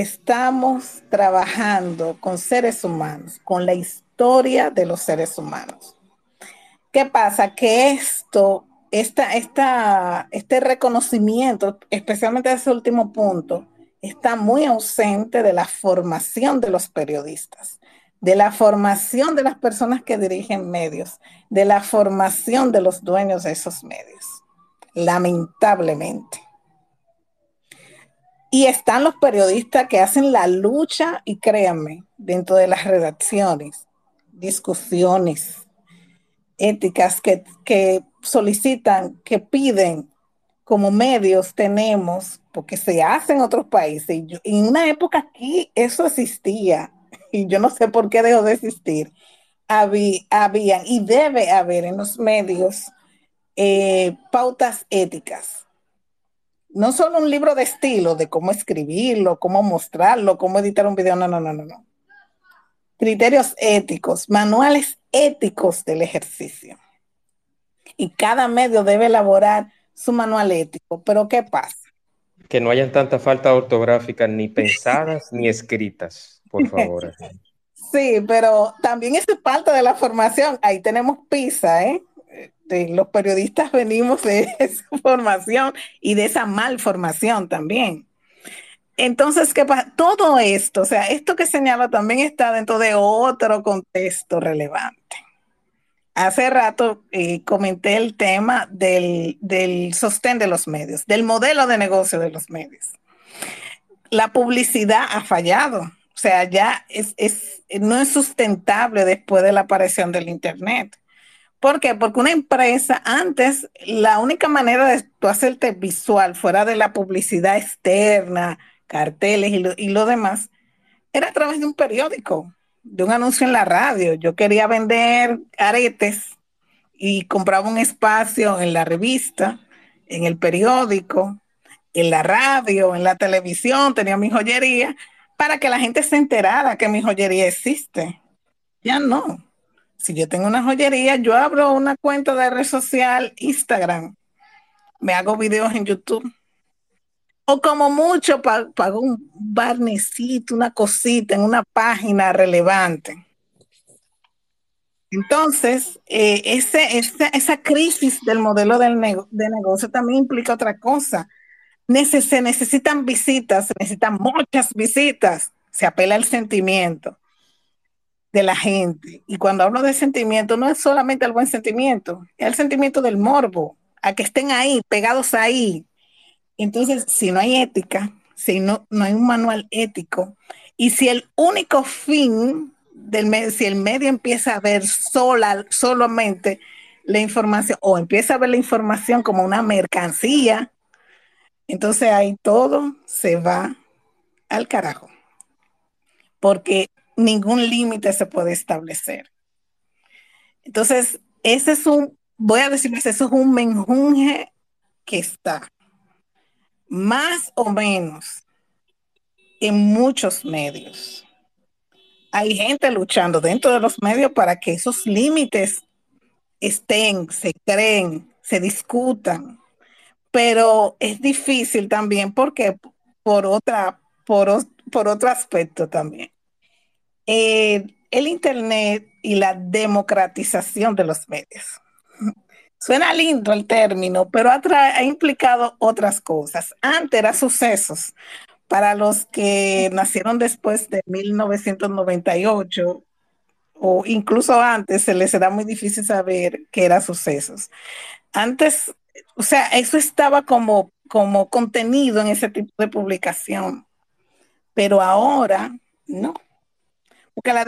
estamos trabajando con seres humanos, con la historia de los seres humanos. ¿Qué pasa? Que esto esta, esta, este reconocimiento, especialmente ese último punto, está muy ausente de la formación de los periodistas, de la formación de las personas que dirigen medios, de la formación de los dueños de esos medios, lamentablemente. Y están los periodistas que hacen la lucha, y créanme, dentro de las redacciones, discusiones, éticas que, que solicitan, que piden como medios tenemos, porque se hace en otros países. Yo, en una época aquí eso existía, y yo no sé por qué dejó de existir. Había y debe haber en los medios eh, pautas éticas. No solo un libro de estilo, de cómo escribirlo, cómo mostrarlo, cómo editar un video, no, no, no, no, no. Criterios éticos, manuales éticos del ejercicio. Y cada medio debe elaborar su manual ético. Pero ¿qué pasa? Que no hayan tanta falta ortográfica ni pensadas ni escritas, por favor. (laughs) Sí, pero también es parte de la formación. Ahí tenemos PISA, ¿eh? De los periodistas (laughs) venimos de esa formación y de esa malformación también. Entonces, ¿qué pasa? Todo esto, o sea, esto que señala también está dentro de otro contexto relevante. Hace rato eh, comenté el tema del, del sostén de los medios, del modelo de negocio de los medios. La publicidad ha fallado, o sea, ya es, es, no es sustentable después de la aparición del Internet. ¿Por qué? Porque una empresa, antes, la única manera de tú hacerte visual fuera de la publicidad externa, carteles y lo, y lo demás, era a través de un periódico, de un anuncio en la radio. Yo quería vender aretes y compraba un espacio en la revista, en el periódico, en la radio, en la televisión, tenía mi joyería, para que la gente se enterara que mi joyería existe. Ya no. Si yo tengo una joyería, yo abro una cuenta de red social, Instagram, me hago videos en YouTube o como mucho pago un barnecito, una cosita en una página relevante. Entonces, eh, esa, crisis del modelo del de negocio también implica otra cosa. se necesitan visitas, se necesitan muchas visitas, se apela al sentimiento de la gente. Y cuando hablo de sentimiento, no es solamente el buen sentimiento, es el sentimiento del morbo, a que estén ahí, pegados ahí. Entonces, si no hay ética, si no, no hay un manual ético, y si el único fin del si el medio empieza a ver sola, solamente la información, o empieza a ver la información como una mercancía, entonces ahí todo se va al carajo. Porque ningún límite se puede establecer. Entonces, ese es un, voy a decirles, eso es un menjunje que está más o menos en muchos medios. Hay gente luchando dentro de los medios para que esos límites estén, se creen, se discutan, pero es difícil también porque por otra, por, por otro aspecto también. Eh, el Internet y la democratización de los medios. Suena lindo el término, pero ha, implicado otras cosas. Antes eran sucesos. Para los que nacieron después de 1998 o incluso antes, se les era muy difícil saber qué eran sucesos. Antes, o sea, eso estaba como, como contenido en ese tipo de publicación, pero ahora no porque la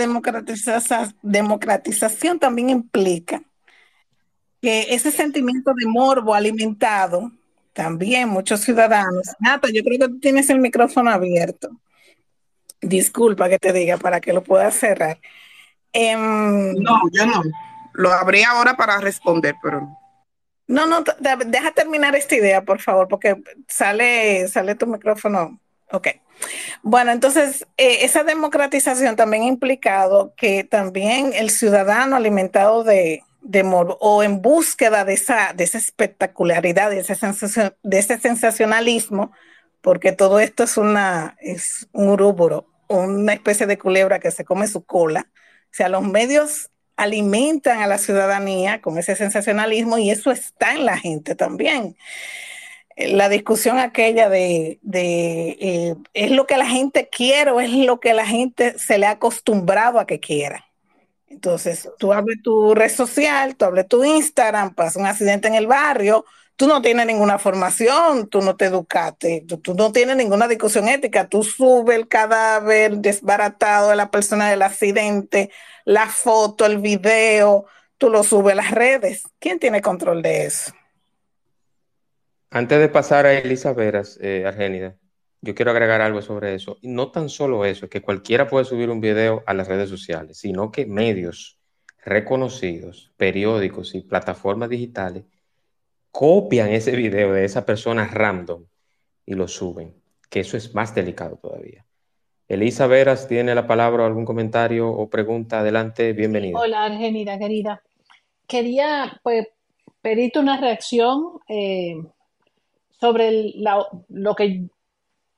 democratización también implica que ese sentimiento de morbo alimentado, también muchos ciudadanos, Nata, yo creo que tú tienes el micrófono abierto. Disculpa que te diga para que lo puedas cerrar. Em, no, yo no. Lo abrí ahora para responder, pero no. No, deja terminar esta idea, por favor, porque sale, sale tu micrófono. Ok. Bueno, entonces eh, esa democratización también ha implicado que también el ciudadano alimentado de, de o en búsqueda de esa, de esa espectacularidad, de ese, de ese sensacionalismo, porque todo esto es, una, es un urúboro, una especie de culebra que se come su cola. O sea, los medios alimentan a la ciudadanía con ese sensacionalismo y eso está en la gente también la discusión aquella de, eh, es lo que la gente quiere o es lo que la gente se le ha acostumbrado a que quiera. Entonces, tú abres tu red social, tú abres tu Instagram, pasa un accidente en el barrio, tú no tienes ninguna formación, tú no te educaste, tú, no tienes ninguna discusión ética, tú subes el cadáver desbaratado de la persona del accidente, la foto, el video, tú lo subes a las redes. ¿Quién tiene control de eso? Antes de pasar a Elisa Veras, eh, Argénida, yo quiero agregar algo sobre eso. Y no tan solo eso, que cualquiera puede subir un video a las redes sociales, sino que medios reconocidos, periódicos y plataformas digitales copian ese video de esa persona random y lo suben, que eso es más delicado todavía. Elisa Veras tiene la palabra, algún comentario o pregunta, adelante, bienvenida. Hola Argenida, querida. Quería pues, pedirte una reacción eh, sobre lo que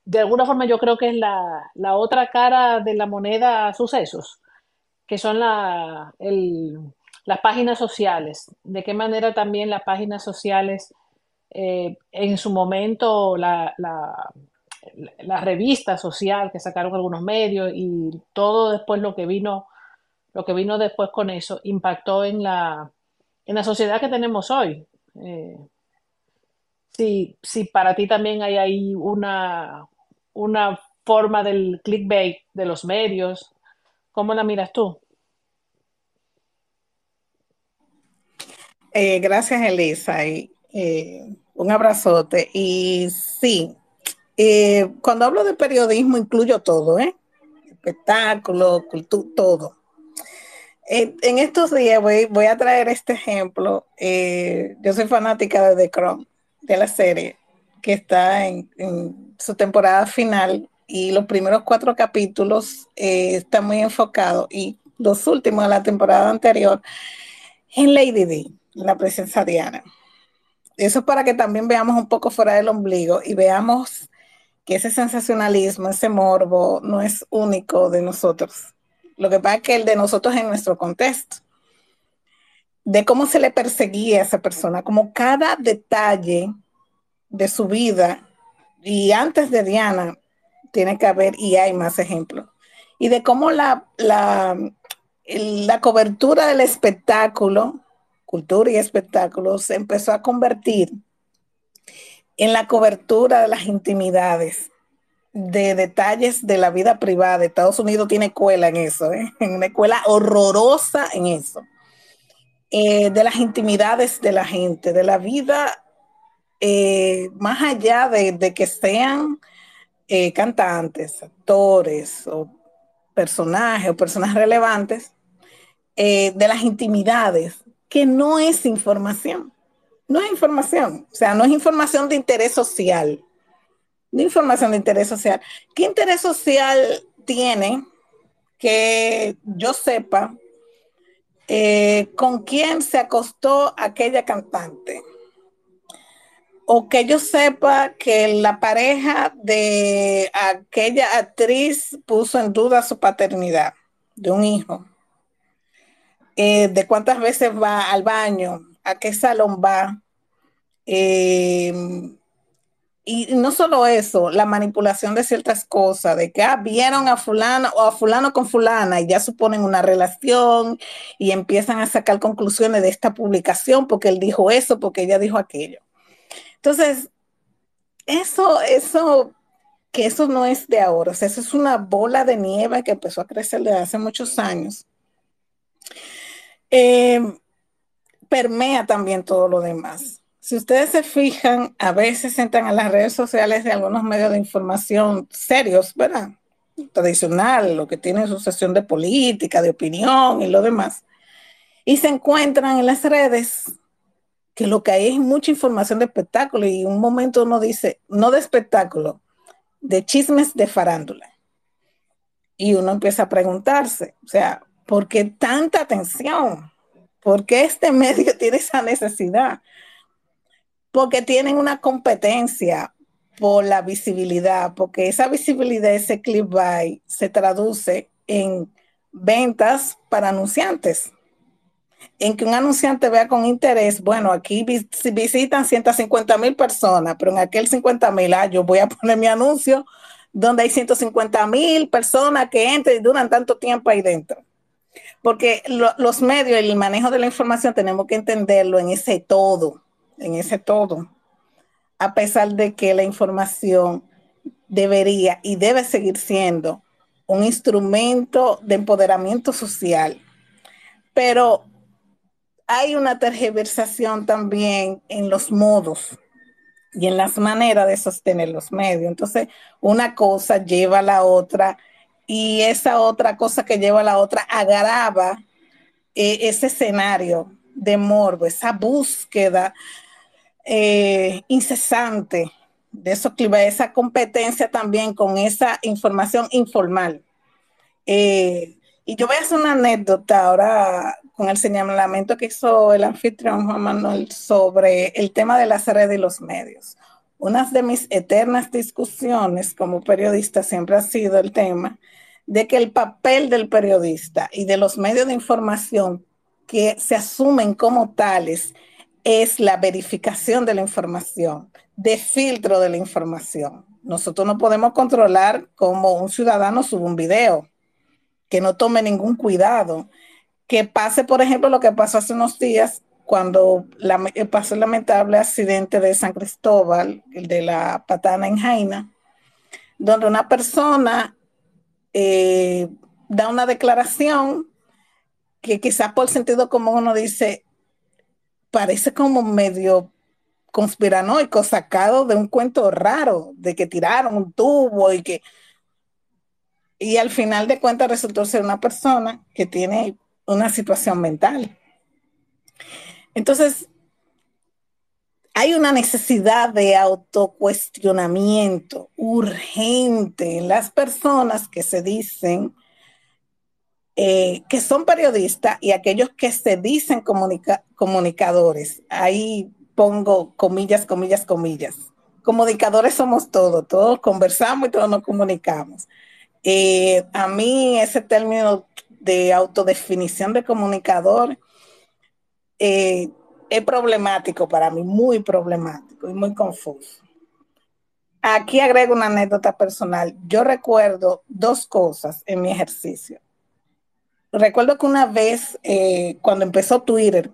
de alguna forma yo creo que es la, otra cara de la moneda sucesos, que son las páginas sociales. De qué manera también las páginas sociales, eh, en su momento, la, la, revista social que sacaron algunos medios y todo después lo que vino, lo que vino después con eso, impactó en la, en la sociedad que tenemos hoy. Eh, si, si para ti también hay ahí una, una forma del clickbait de los medios, ¿cómo la miras tú? Eh, gracias, Elisa. Y, eh, un abrazote. Y sí, eh, cuando hablo de periodismo incluyo todo, ¿eh? Espectáculo, cultura, todo. en estos días voy, voy, a traer este ejemplo. yo soy fanática de The Crown de la serie, que está en, su temporada final y los primeros cuatro capítulos eh, están muy enfocados y los últimos de la temporada anterior en Lady D, la presencia Diana. Eso es para que también veamos un poco fuera del ombligo y veamos que ese sensacionalismo, ese morbo no es único de nosotros. Lo que pasa es que el de nosotros es en nuestro contexto. De cómo se le perseguía a esa persona, como cada detalle de su vida, y antes de Diana, tiene que haber, y hay más ejemplos, y de cómo la, la, la cobertura del espectáculo, cultura y espectáculo, se empezó a convertir en la cobertura de las intimidades, de detalles de la vida privada. Estados Unidos tiene escuela en eso, ¿eh? en (laughs) una escuela horrorosa en eso. Eh, de las intimidades de la gente, de la vida, eh, más allá de, que sean cantantes, actores o personajes o personas relevantes, de las intimidades, que no es información. No es información, o sea, no es información de interés social. No información de interés social. ¿Qué interés social tiene que yo sepa eh, con quién se acostó aquella cantante. O que yo sepa que la pareja de aquella actriz puso en duda su paternidad de un hijo. Eh, de cuántas veces va al baño, a qué salón va. Eh, y no solo eso, la manipulación de ciertas cosas, de que ah, vieron a fulano o a fulano con fulana y ya suponen una relación y empiezan a sacar conclusiones de esta publicación porque él dijo eso, porque ella dijo aquello. Entonces, eso, eso, que eso no es de ahora, o sea, eso es una bola de nieve que empezó a crecer desde hace muchos años. Eh, permea también todo lo demás si ustedes se fijan, a veces entran a las redes sociales de algunos medios de información serios, ¿verdad? Tradicional, lo que tienen su sesión de política, de opinión y lo demás. Y se encuentran en las redes que lo que hay es mucha información de espectáculo y un momento uno dice, no de espectáculo, de chismes de farándula. Y uno empieza a preguntarse, o sea, ¿por qué tanta atención? ¿Por qué este (laughs) medio tiene esa necesidad? Porque tienen una competencia por la visibilidad, porque esa visibilidad, ese clickbait, se traduce en ventas para anunciantes. En que un anunciante vea con interés, bueno, aquí visitan 150 mil personas, pero en aquel 50 mil, ah, yo voy a (laughs) poner mi anuncio donde hay 150 mil personas que entran y duran tanto tiempo ahí dentro. Porque los medios y el manejo de la información tenemos que entenderlo en ese todo en ese todo, a pesar de que la información debería y debe seguir siendo un instrumento de empoderamiento social. Pero hay una tergiversación también en los modos y en las maneras de sostener los medios. Entonces, una cosa lleva a la otra y esa otra cosa que lleva a la otra agrava eh, ese escenario de morbo, esa búsqueda eh, incesante de esos esa competencia también con esa información informal. Eh, y yo voy a hacer una anécdota ahora con el señalamiento que hizo el anfitrión Juan Manuel sobre el tema de las redes y los medios. Una de mis eternas discusiones como periodista siempre ha sido el tema de que el papel del periodista y de los medios de información que se asumen como tales es la verificación de la información, de filtro de la información. Nosotros no podemos controlar cómo un ciudadano sube un video, que no tome ningún cuidado, que pase, por ejemplo, lo que pasó hace unos días cuando pasó el lamentable accidente de San Cristóbal, el de la patana en Jaina, donde una persona eh, da una declaración que quizás por sentido común uno dice, parece como medio conspiranoico, sacado de un cuento raro, de que tiraron un tubo y que... Y al final de cuentas resultó ser una persona que tiene una situación mental. Entonces, hay una necesidad de autocuestionamiento urgente en las personas que se dicen eh, que son periodistas y aquellos que se dicen comunicadores. Ahí pongo comillas, comillas, comillas. Comunicadores somos todos, todos conversamos y todos nos comunicamos. Eh, a mí ese término de autodefinición de comunicador eh, es problemático para mí, muy problemático y muy confuso. Aquí agrego una anécdota personal. Yo recuerdo dos cosas en mi ejercicio. Recuerdo que una vez, eh, cuando empezó Twitter,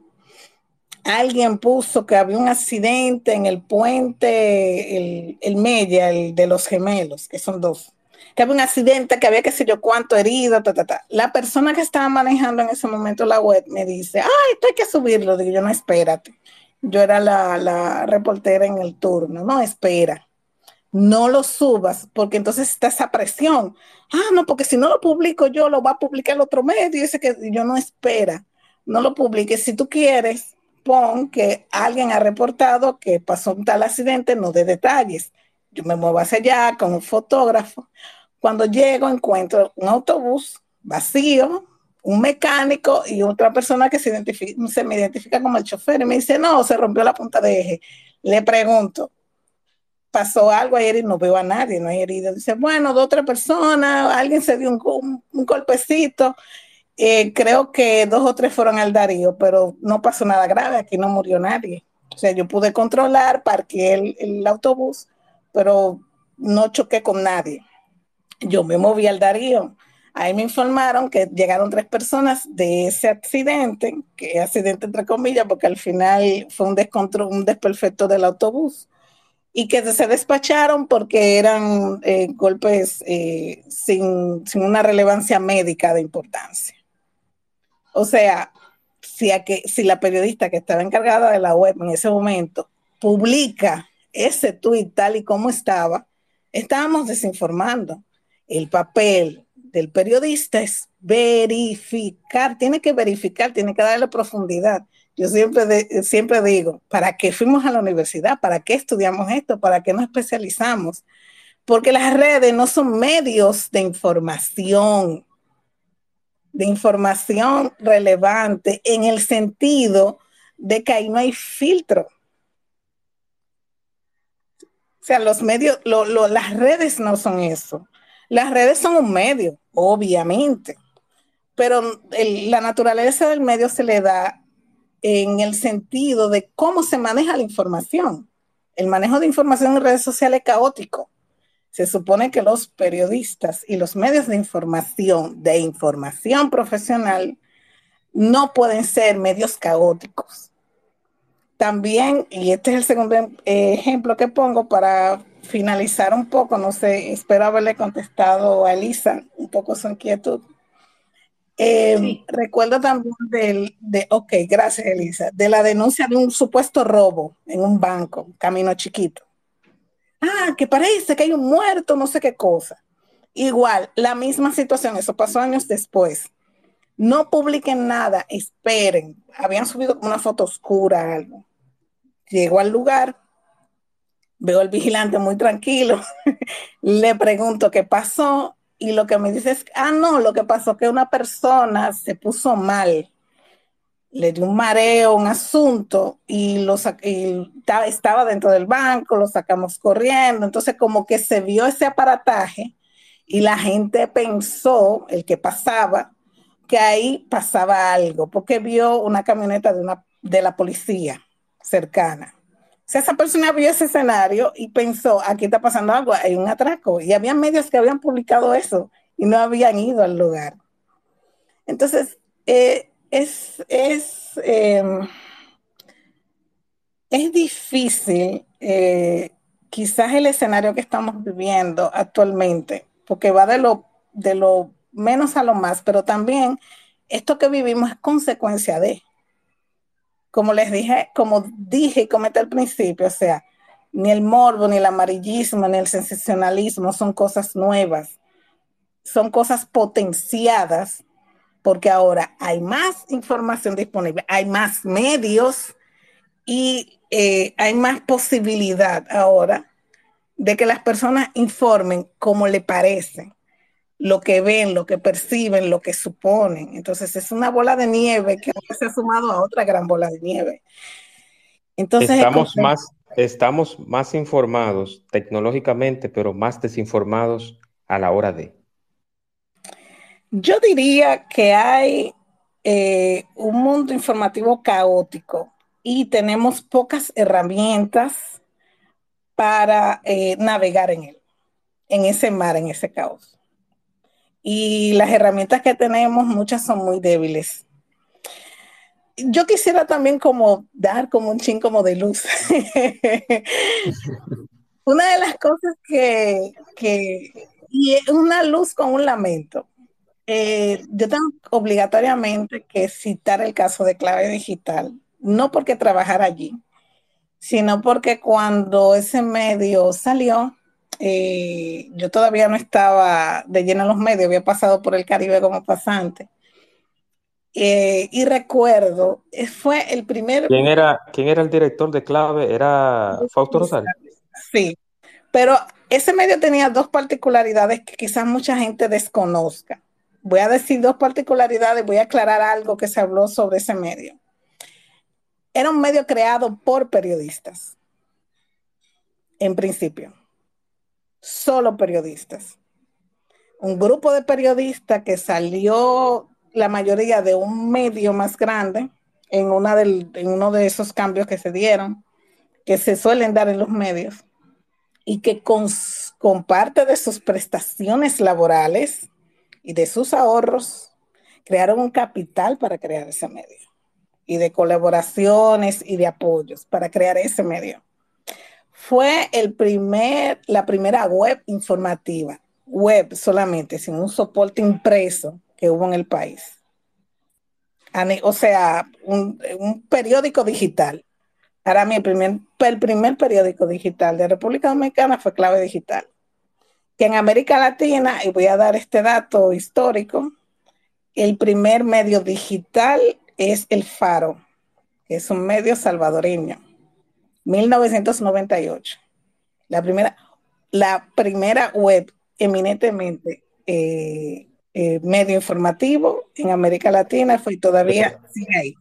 alguien puso que había un accidente en el puente, el, el Mella, el de los gemelos, que son dos que había un accidente, que había qué sé yo cuánto herido, ta, ta, ta. La persona que estaba manejando en ese momento la web me dice, ay, esto hay que subirlo. Digo yo, no, espérate. Yo era la, la reportera en el turno, no, espera. No lo subas, porque entonces está esa presión. Ah, no, porque si no lo publico yo, lo va a publicar el otro medio. Y dice que yo no espera, no lo publiques. Si tú quieres, pon que alguien ha reportado que pasó un tal accidente, no de detalles. Yo me muevo hacia allá con un fotógrafo cuando llego encuentro un autobús vacío, un mecánico y otra persona que se, identifica, se me identifica como el chofer y me dice, no, se rompió la punta de eje. Le pregunto, pasó algo ayer y no veo a nadie, no hay herido. Dice, bueno, dos o tres personas, alguien se dio un, golpecito. Eh, creo que dos o tres fueron al Darío, pero no pasó nada grave, aquí no murió nadie. O sea, yo pude controlar, parqué el, el autobús, pero no choqué con nadie yo me moví al Darío. Ahí me informaron que llegaron tres personas de ese accidente, que accidente entre comillas, porque al final fue un descontrol, un desperfecto del autobús, y que se despacharon porque eran eh, golpes eh, sin, una relevancia médica de importancia. O sea, si, si la periodista que estaba encargada de la web en ese momento publica ese tuit tal y como estaba, estábamos desinformando el papel del periodista es verificar, tiene que verificar, tiene que darle profundidad. Yo siempre, siempre digo, ¿para qué fuimos a la universidad? ¿Para qué estudiamos esto? ¿Para qué nos especializamos? Porque las redes no son medios de información, de información relevante en el sentido de que ahí no hay filtro. O sea, los medios, las redes no son eso. Las redes son un medio, obviamente, pero la naturaleza del medio se le da en el sentido de cómo se maneja la información. El manejo de información en redes sociales es caótico. Se supone que los periodistas y los medios de información, de información profesional, no pueden ser medios caóticos. También, y este es el segundo eh, ejemplo que pongo para finalizar un poco, no sé, espero haberle contestado a Elisa un poco su inquietud. Eh, recuerdo también del, de, ok, gracias Elisa, de la denuncia de un supuesto robo en un banco, camino chiquito. Ah, que parece que hay un muerto, no sé qué cosa. Igual, la misma situación, eso pasó años después. No publiquen nada, esperen. Habían subido una foto oscura, algo. Llego al lugar, Veo al vigilante muy tranquilo, (laughs) le pregunto qué pasó y lo que me dice es, ah, no, lo que pasó es que una persona se puso mal, le dio un mareo, un asunto y, lo estaba dentro del banco, lo sacamos corriendo, entonces como que se vio ese aparataje y la gente pensó, el que pasaba, que ahí pasaba algo, porque vio una camioneta de, una, de la policía cercana sea, esa persona vio ese escenario y pensó, aquí está pasando algo, hay un atraco. Y había medios que habían publicado eso y no habían ido al lugar. Entonces, eh, es, es, em, es difícil eh, quizás el escenario que estamos viviendo actualmente, porque va de lo, de lo menos a lo más, pero también esto que vivimos es consecuencia de como les dije, como dije y comenté al principio, o sea, ni el morbo, ni el amarillismo, ni el sensacionalismo son cosas nuevas, son cosas potenciadas porque ahora hay más información disponible, hay más medios y eh, hay más posibilidad ahora de que las personas informen como le parece lo que ven, lo que perciben, lo que suponen. Entonces es una bola de nieve que se ha sumado a otra gran bola de nieve. Entonces estamos más, estamos más informados tecnológicamente, pero más desinformados a la hora de. Yo diría que hay eh, un mundo informativo caótico y tenemos pocas herramientas para eh, navegar en él, en ese mar, en ese caos. Y las herramientas que tenemos, muchas son muy débiles. Yo quisiera también como dar como un chin como de luz. (laughs) una de las cosas que, que, y una luz con un lamento. Eh, yo tengo obligatoriamente que citar el caso de clave digital, no porque trabajar allí, sino porque cuando ese medio salió, eh, yo todavía no estaba de lleno en los medios, había pasado por el Caribe como pasante. Eh, y recuerdo, fue el primer... ¿Quién era, ¿Quién era el director de clave? ¿Era Fausto Rosario? Sí, pero ese medio tenía dos particularidades que quizás mucha gente desconozca. Voy a decir dos particularidades, voy a aclarar algo que se habló sobre ese medio. Era un medio creado por periodistas, en principio, solo periodistas. Un grupo de periodistas que salió la mayoría de un medio más grande en, una en uno de esos cambios que se dieron, que se suelen dar en los medios, y que con, con parte de sus prestaciones laborales y de sus ahorros crearon un capital para crear ese medio y de colaboraciones y de apoyos para crear ese medio. Fue el primer, la primera web informativa, web solamente, sin un soporte impreso que hubo en el país. O sea, un, periódico digital. Para mí, el primer, periódico digital de República Dominicana fue Clave Digital. Que en América Latina, y voy a dar este dato histórico, el primer medio digital es El Faro, es un medio salvadoreño, 1998. La primera, la primera web eminentemente eh, eh, medio informativo en América Latina fue todavía sigue ahí.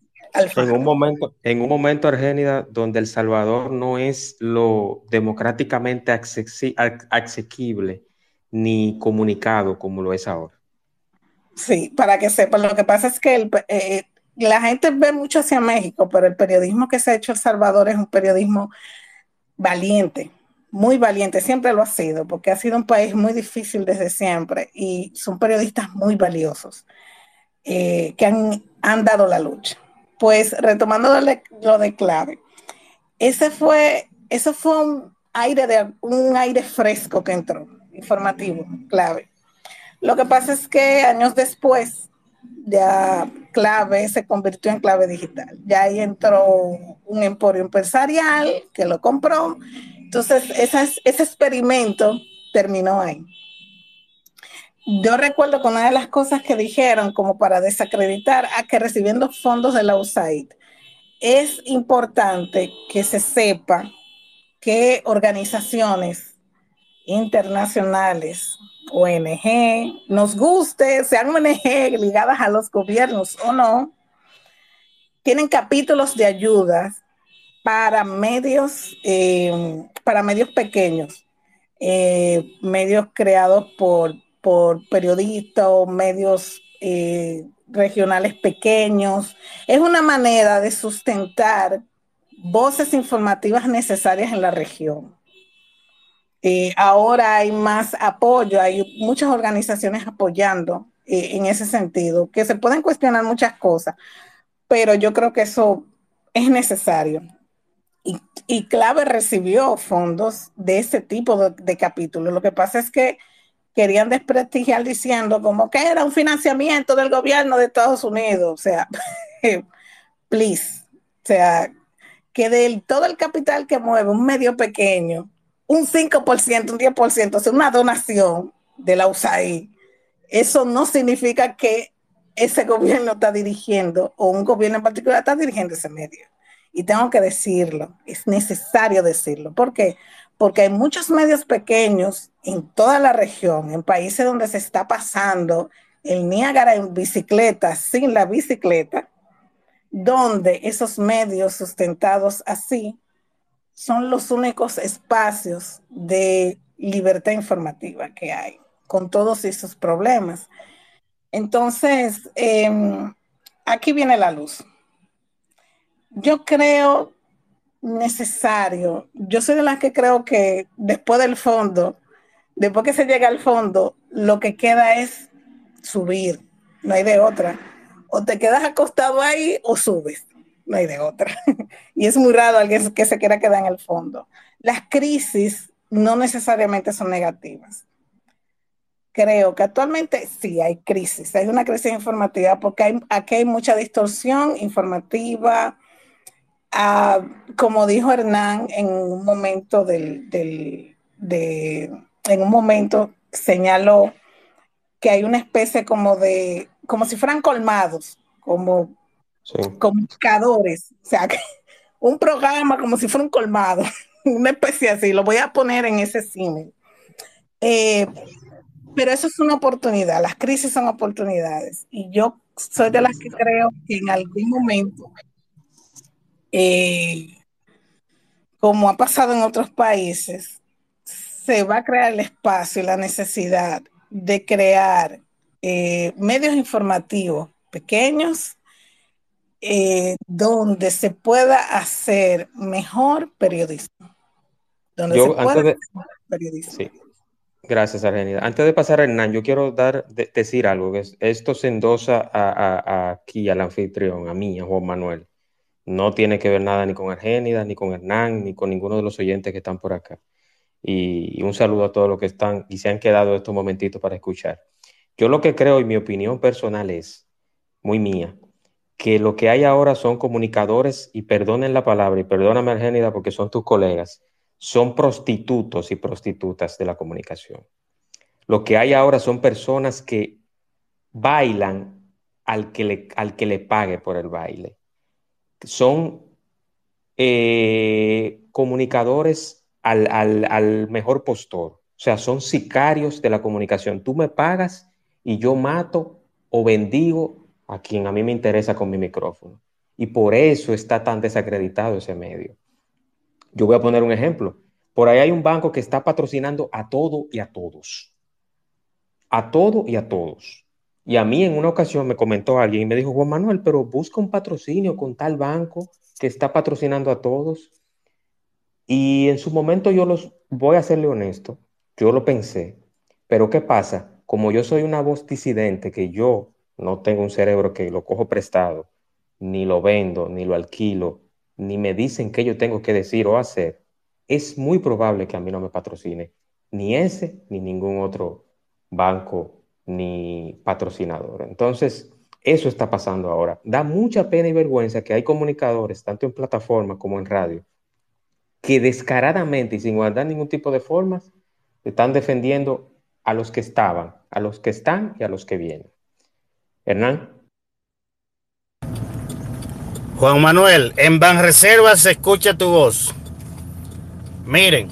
En un momento, en un momento, Argénida, donde El Salvador no es lo democráticamente asequible ni comunicado como lo es ahora. Sí, para que sepan, lo que pasa es que eh, la gente ve mucho hacia México, pero el periodismo que se ha hecho El Salvador es un periodismo valiente, muy valiente, siempre lo ha sido, porque ha sido un país muy difícil desde siempre y son periodistas muy valiosos eh, que han, han, dado la lucha. Pues retomando lo de, clave, ese fue, eso fue un aire, de, un aire fresco que entró, informativo, clave. Lo que pasa es que años después, ya clave se convirtió en clave digital. Ya ahí entró un emporio empresarial que lo compró entonces, ese experimento terminó ahí. Yo recuerdo que una de las cosas que dijeron como para desacreditar a que recibiendo fondos de la USAID, es importante que se sepa que organizaciones internacionales, ONG, nos guste, sean ONG ligadas a los gobiernos o no, tienen capítulos de ayuda para medios, eh, para medios pequeños, eh, medios creados por, por periodistas o medios eh, regionales pequeños. Es una manera de sustentar voces informativas necesarias en la región. Ahora hay más apoyo, hay muchas organizaciones apoyando en ese sentido, que se pueden cuestionar muchas cosas, pero yo creo que eso es necesario. Y, Clave recibió fondos de ese tipo de, capítulos. Lo que pasa es que querían desprestigiar diciendo como que era un financiamiento del gobierno de Estados Unidos. O sea, (laughs) please. O sea, que de todo el capital que mueve un medio pequeño, un 5%, un 10%, es una donación de la USAID. Eso no significa que ese gobierno está dirigiendo o un gobierno en particular está dirigiendo ese medio y tengo que decirlo, es necesario decirlo. ¿Por qué? Porque hay muchos medios pequeños en toda la región, en países donde se está pasando el Niágara en bicicleta, sin la bicicleta, donde esos medios sustentados así son los únicos espacios de libertad informativa que hay, con todos esos problemas. Entonces, em, aquí viene la luz. Yo creo necesario, yo soy de las que creo que después del fondo, después que se llega al fondo, lo que queda es subir, no hay de otra. O te quedas acostado ahí o subes, no hay de otra. (laughs) y es muy raro alguien que se quiera quedar en el fondo. Las crisis no necesariamente son negativas. Creo que actualmente sí hay crisis, hay una crisis informativa porque hay, aquí hay mucha distorsión informativa. Ah, como dijo Hernán en un momento señaló que hay una especie como de, como si fueran colmados, como comunicadores, o sea, (laughs) un programa como si fuera un colmado, (laughs) una especie así, lo voy a poner en ese cine. Eh, pero eso es una oportunidad, las crisis son oportunidades. Y yo soy de las que creo que en algún momento, eh, como ha pasado en otros países, se va a crear el espacio y la necesidad de crear eh, medios informativos pequeños eh, donde se pueda hacer mejor periodismo. Donde se pueda hacer periodismo. Sí. Gracias, Argenida. Antes de pasar a Hernán, yo quiero dar, decir algo, que esto se endosa aquí al anfitrión, a mí, a Juan Manuel. No tiene que ver nada ni con Argenida, ni con Hernán, ni con ninguno de los oyentes que están por acá. Y, un saludo a todos los que están y se han quedado estos momentitos para escuchar. Yo lo que creo y mi opinión personal es, muy mía, que lo que hay ahora son comunicadores, y perdonen la palabra, y perdóname Argenida porque son tus colegas, son prostitutos y prostitutas de la comunicación. Lo que hay ahora son personas que bailan al que le, al que le pague por el baile. Son eh, comunicadores al, al mejor postor. O sea, son sicarios de la comunicación. Tú me pagas y yo mato o bendigo a quien a mí me interesa con mi micrófono. Y por eso está tan desacreditado ese medio. Yo voy a poner un ejemplo. Por ahí hay un banco que está patrocinando a todo y a todos. A todo y a todos. Y a mí en una ocasión me comentó alguien y me dijo, Juan Manuel, pero busca un patrocinio con tal banco que está patrocinando a todos. Y en su momento yo los voy a serle honesto, yo lo pensé, pero ¿qué pasa? Como yo soy una voz disidente, que yo no tengo un cerebro que lo cojo prestado, ni lo vendo, ni lo alquilo, ni me dicen qué yo tengo que decir o hacer, es muy probable que a mí no me patrocine ni ese ni ningún otro banco ni patrocinador. Entonces, eso está pasando ahora. Da mucha pena y vergüenza que hay comunicadores, tanto en plataforma como en radio, que descaradamente y sin guardar ningún tipo de formas, están defendiendo a los que estaban, a los que están y a los que vienen. Hernán. Juan Manuel, en Banreservas se escucha tu voz. Miren,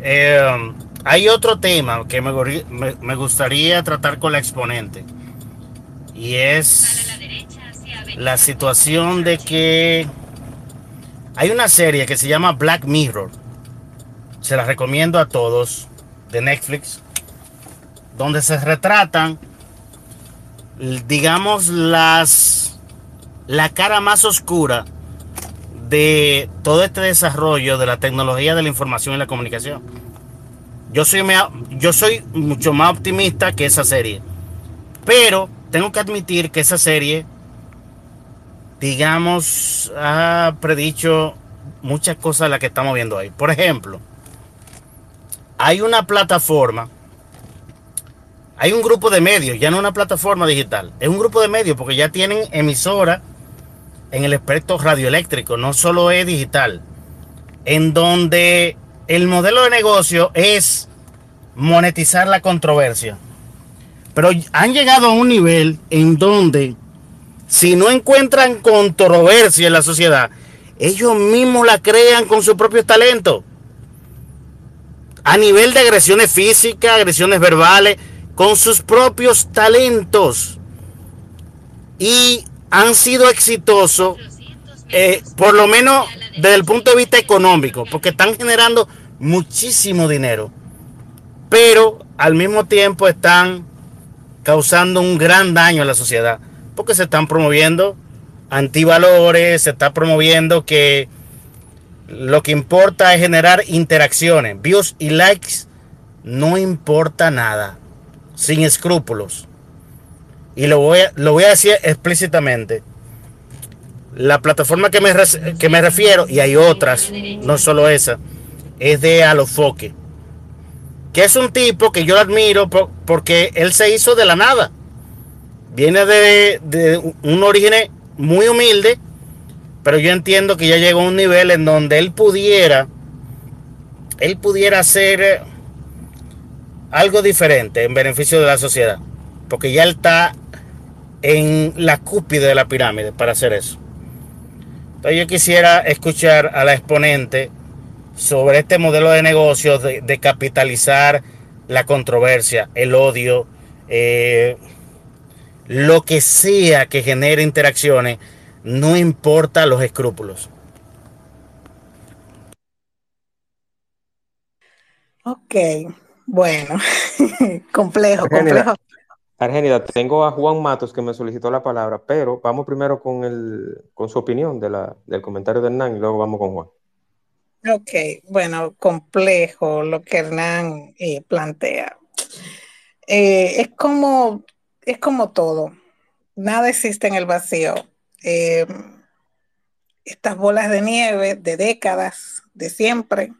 eh, hay otro tema que me, gustaría tratar con la exponente y es la situación de que hay una serie que se llama Black Mirror. Se la recomiendo a todos de Netflix, donde se retratan, digamos, las la cara más oscura de todo este desarrollo de la tecnología de la información y la comunicación. Yo soy, yo soy mucho más optimista que esa serie. Pero tengo que admitir que esa serie, digamos, ha predicho muchas cosas de las que estamos viendo ahí. Por ejemplo, hay una plataforma, hay un grupo de medios, ya no una plataforma digital, es un grupo de medios porque ya tienen emisora en el espectro radioeléctrico, no solo es digital, en donde el modelo de negocio es monetizar la controversia. Pero han llegado a un nivel en donde si no encuentran controversia en la sociedad, ellos mismos la crean con sus propios talentos. A nivel de agresiones físicas, agresiones verbales, con sus propios talentos. Y han sido exitosos, eh, por lo menos desde el punto de vista económico, porque están generando muchísimo dinero, pero al mismo tiempo están causando un gran daño a la sociedad, porque se están promoviendo antivalores, se está promoviendo que lo que importa es generar interacciones, views y likes, no importa nada, sin escrúpulos. Y lo voy a, lo voy a decir explícitamente. La plataforma que me, que me refiero, y hay otras, no solo esa, es de Alofoque. Que es un tipo que yo admiro porque él se hizo de la nada. Viene de, de un origen muy humilde, pero yo entiendo que ya llegó a un nivel en donde él pudiera, él pudiera eh, algo diferente en beneficio de la sociedad, porque ya él está en la cúpide de la pirámide para hacer eso. Entonces yo quisiera escuchar a la exponente sobre este modelo de negocio de, capitalizar la controversia, el odio, eh, lo que sea que genere interacciones, no importa los escrúpulos. Ok, bueno, (laughs) complejo, complejo. Argenida, tengo a Juan Matos que me solicitó la palabra, pero vamos primero con, el, con su opinión de la, del comentario de Hernán y luego vamos con Juan. Ok, bueno, complejo lo que Hernán eh, plantea. Eh, es, como, es como todo, nada existe en el vacío. Eh, estas bolas de nieve de décadas, de siempre,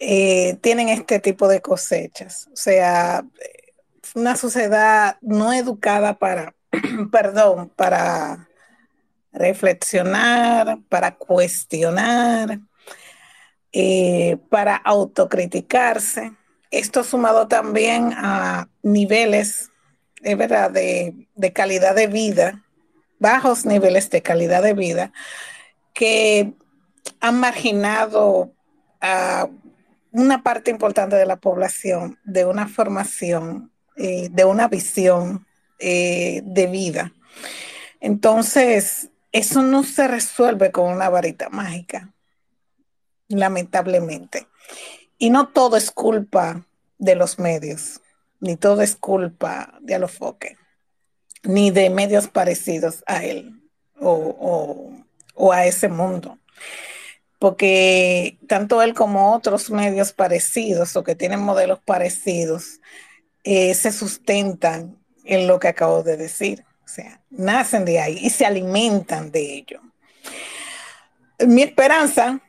tienen este tipo de cosechas. O sea, una sociedad no educada para, (clears throat) perdón, para reflexionar, para cuestionar, eh, para autocriticarse. Esto sumado también a niveles, es verdad, de, de calidad de vida, bajos niveles de calidad de vida, que han marginado a una parte importante de la población de una formación, eh, de una visión eh, de vida. Entonces, eso no se resuelve con una varita mágica lamentablemente. Y no todo es culpa de los medios, ni todo es culpa de Alofoque, ni de medios parecidos a él o, a ese mundo. Porque tanto él como otros medios parecidos o que tienen modelos parecidos eh, se sustentan en lo que acabo de decir. O sea, nacen de ahí y se alimentan de ello. Mi esperanza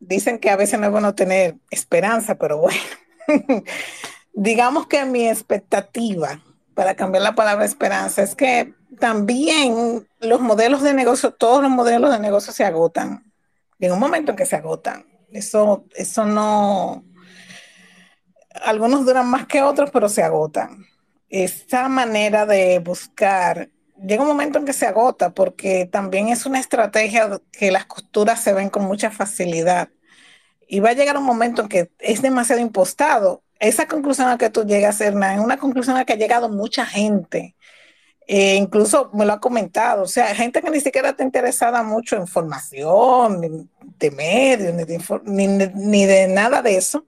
dicen que a veces no es bueno tener esperanza, pero bueno, (laughs) digamos que mi expectativa, para cambiar la palabra esperanza, es que también los modelos de negocio, todos los modelos de negocio se agotan. En un momento en que se agotan. Eso, eso no. Algunos duran más que otros, pero se agotan. Esta manera de buscar llega un momento en que se agota porque también es una estrategia que las costuras se ven con mucha facilidad. Y va a llegar un momento en que es demasiado impostado. Esa conclusión a que tú llegas, Hernán, es una conclusión a que ha llegado mucha gente. Eh, incluso me lo ha comentado, o sea, gente que ni siquiera está interesada mucho en formación, ni de medios, ni de, nada de eso,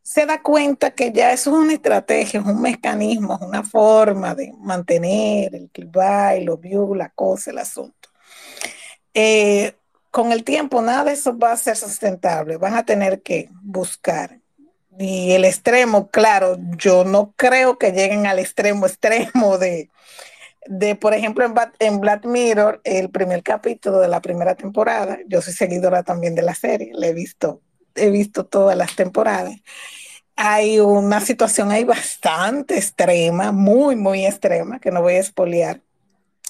se da cuenta que ya eso es una estrategia, es un mecanismo, es una forma de mantener el clickbait, los views, la cosa, el asunto. Eh, con el tiempo nada de eso va a ser sustentable, van a tener que buscar. Y el extremo, claro, yo no creo que lleguen al extremo (laughs) extremo de, de por ejemplo, en, en Black Mirror, el primer capítulo de la primera temporada, yo soy seguidora también de la serie, le he visto he visto todas las temporadas. Hay una situación ahí bastante extrema, muy, muy extrema, que no voy a espolear.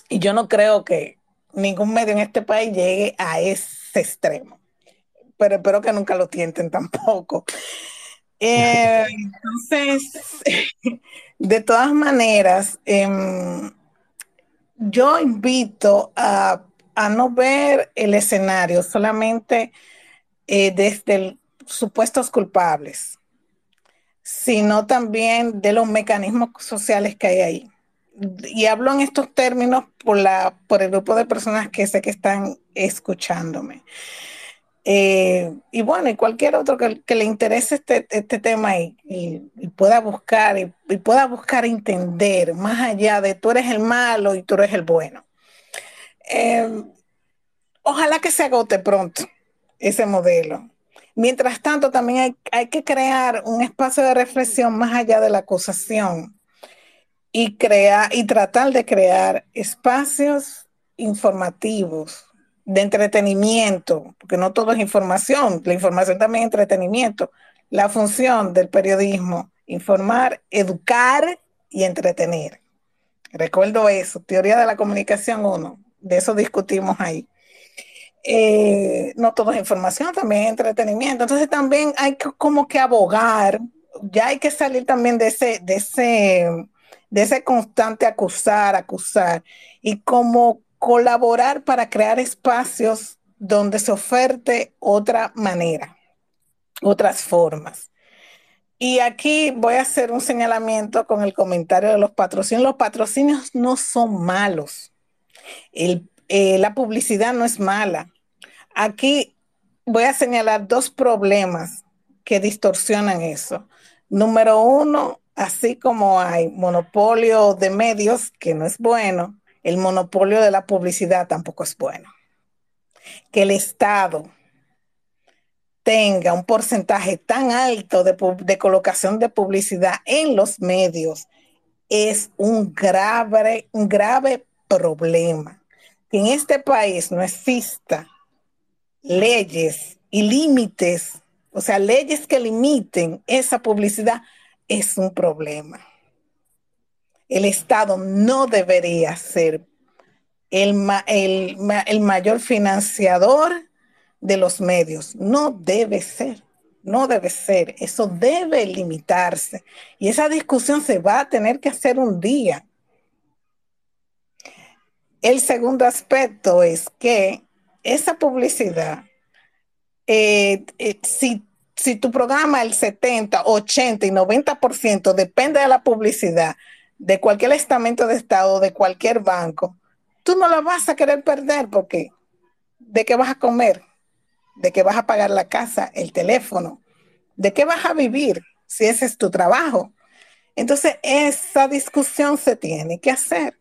Y yo no creo que ningún medio en este país llegue a ese extremo. Pero espero que nunca lo tienten tampoco. Eh, (laughs) entonces, (laughs) de todas maneras, em, yo invito a, no ver el escenario solamente eh, desde supuestos culpables, sino también de los mecanismos sociales que hay ahí. Y hablo en estos términos por el grupo de personas que sé que están escuchándome. Eh, y bueno, y cualquier otro que, le interese este, este tema y, pueda buscar y, pueda buscar entender más allá de tú eres el malo y tú eres el bueno. Eh, ojalá que se agote pronto ese modelo. Mientras tanto, también hay, hay, que crear un espacio de reflexión más allá de la acusación y, crear, y tratar de crear espacios informativos de entretenimiento, porque no todo es información, la información también es entretenimiento. La función del periodismo, informar, educar y entretener. Recuerdo eso, teoría de la comunicación 1, de eso discutimos ahí. Eh, no todo es información, también es entretenimiento. Entonces también hay como que abogar, ya hay que salir también de ese, de ese, de ese constante acusar, acusar, y como colaborar para crear espacios donde se oferte otra manera, otras formas. Y aquí voy a hacer un señalamiento con el comentario de los patrocinios. Los patrocinios no son malos. Eh, la publicidad no es mala. Aquí voy a señalar dos problemas que distorsionan eso. Número uno, así como hay monopolio de medios, que no es bueno, el monopolio de la publicidad tampoco es bueno. Que el Estado tenga un porcentaje tan alto de, colocación de publicidad en los medios es un grave, un grave problema. Que en este país no exista leyes y límites, o sea, leyes que limiten esa publicidad, es un problema el Estado no debería ser el, el, mayor financiador de los medios. No debe ser, no debe ser. Eso debe limitarse. Y esa discusión se va a tener que hacer un día. El segundo aspecto es que esa publicidad, eh, eh, si, si tu programa el 70, 80 y 90% depende de la publicidad, de cualquier estamento de Estado, de cualquier banco, tú no la vas a querer perder porque ¿de qué vas a comer? ¿De qué vas a pagar la casa, el teléfono? ¿De qué vas a vivir si ese es tu trabajo? Entonces, esa discusión se tiene que hacer.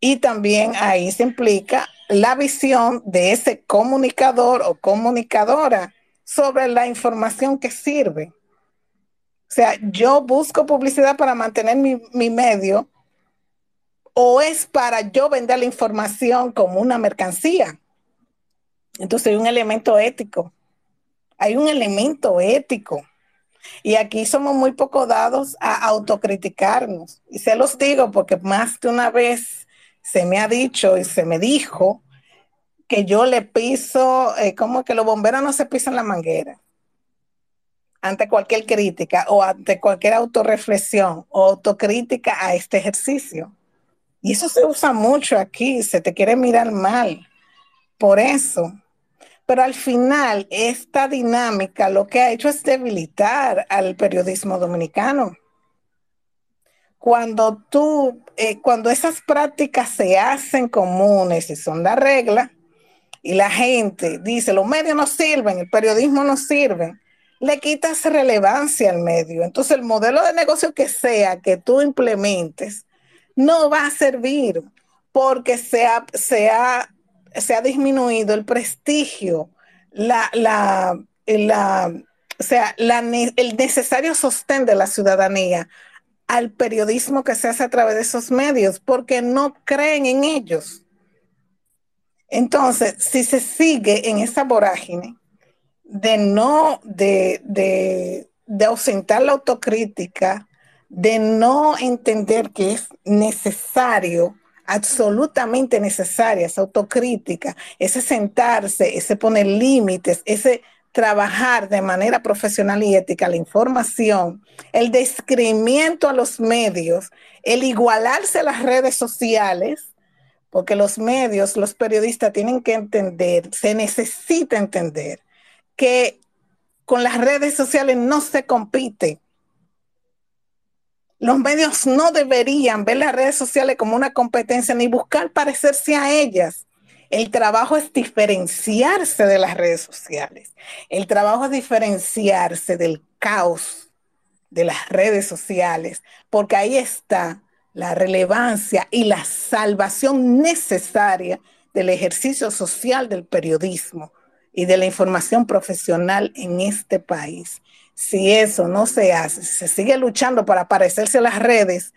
Y también ahí se implica la visión de ese comunicador o comunicadora sobre la información que sirve. O sea, yo busco publicidad para mantener mi, medio o es para yo vender la información como una mercancía. Entonces hay un elemento ético. Hay un elemento ético. Y aquí somos muy poco dados a autocriticarnos. Y se los digo porque más de una vez se me ha dicho y se me dijo que yo le piso, eh, como que los bomberos no se pisan la manguera ante cualquier crítica o ante cualquier autorreflexión o autocrítica a este ejercicio. Y eso se usa mucho aquí, se te quiere mirar mal. Por eso. Pero al final, esta dinámica lo que ha hecho es debilitar al periodismo dominicano. Cuando tú, eh, cuando esas prácticas se hacen comunes y son la regla, y la gente dice, los medios no sirven, el periodismo no sirve, le quitas relevancia al medio. Entonces el modelo de negocio que sea que tú implementes no va a servir porque se ha, se ha, disminuido el prestigio, la, la, o sea, el necesario sostén de la ciudadanía al periodismo que se hace a través de esos medios, porque no creen en ellos. Entonces, si se sigue en esa vorágine, de no, de, de, de ausentar la autocrítica, de no entender que es necesario, absolutamente necesaria esa autocrítica, ese sentarse, ese poner límites, ese trabajar de manera profesional y ética la información, el descrimiento a los medios, el igualarse a las redes sociales, porque los medios, los periodistas tienen que entender, se necesita entender que con las redes sociales no se compite. Los medios no deberían ver las redes sociales como una competencia ni buscar parecerse a ellas. El trabajo es diferenciarse de las redes sociales. El trabajo es diferenciarse del caos de las redes sociales, porque ahí está la relevancia y la salvación necesaria del ejercicio social del periodismo y de la información profesional en este país. Si eso no se hace, se sigue luchando para parecerse a las redes,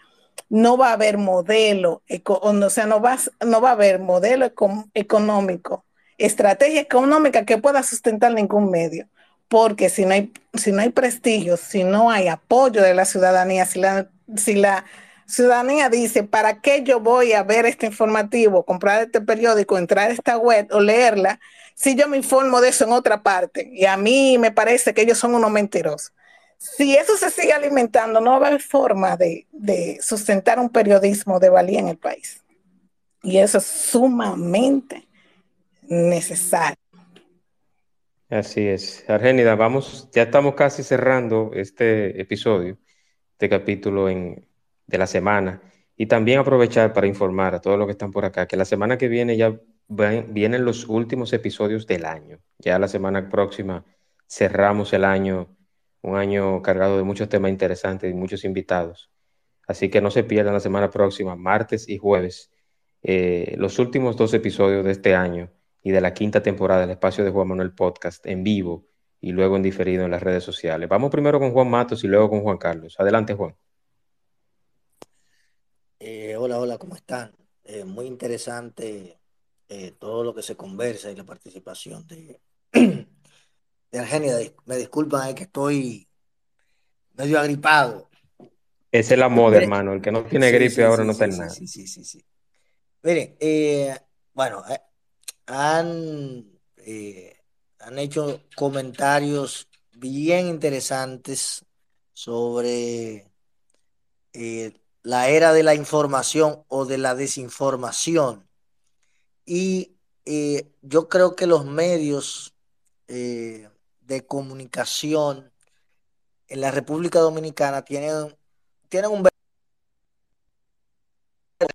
no va a haber modelo, o sea, no va, no va a haber modelo económico, estrategia económica que pueda sustentar ningún medio. Porque si no hay, si no hay prestigio, si no hay apoyo de la ciudadanía, si la, si la ciudadanía dice, ¿para qué yo voy a ver este informativo, comprar este periódico, entrar a esta web o leerla? Si yo me informo de eso en otra parte y a mí me parece que ellos son unos mentirosos si eso se sigue alimentando, no va a haber forma de, sustentar un periodismo de valía en el país. Y eso es sumamente necesario. Así es. Argénida, vamos, ya estamos casi cerrando este episodio, este capítulo en, de la semana. Y también aprovechar para informar a todos los que están por acá que la semana que viene ya vienen los últimos episodios del año. Ya la semana próxima cerramos el año un año cargado de muchos temas interesantes y muchos invitados. Así que no se pierdan la semana próxima, martes y jueves, eh, los últimos dos episodios de este año y de la quinta temporada del espacio de Juan Manuel Podcast en vivo y luego en diferido en las redes sociales. Vamos primero con Juan Matos y luego con Juan Carlos. Adelante, Juan. Eh, hola, hola, ¿cómo están? Eh, muy interesante todo lo que se conversa y la participación de, (clears throat) de Argenia, me disculpan, es que estoy medio agripado. Es el amor, hermano. El que no tiene gripe ahora no tiene nada. Sí, sí, sí, sí. Miren, eh, bueno, eh, han, eh, han hecho comentarios bien interesantes sobre la era de la información o de la desinformación. Y yo creo que los medios de comunicación en la República Dominicana tienen, tienen un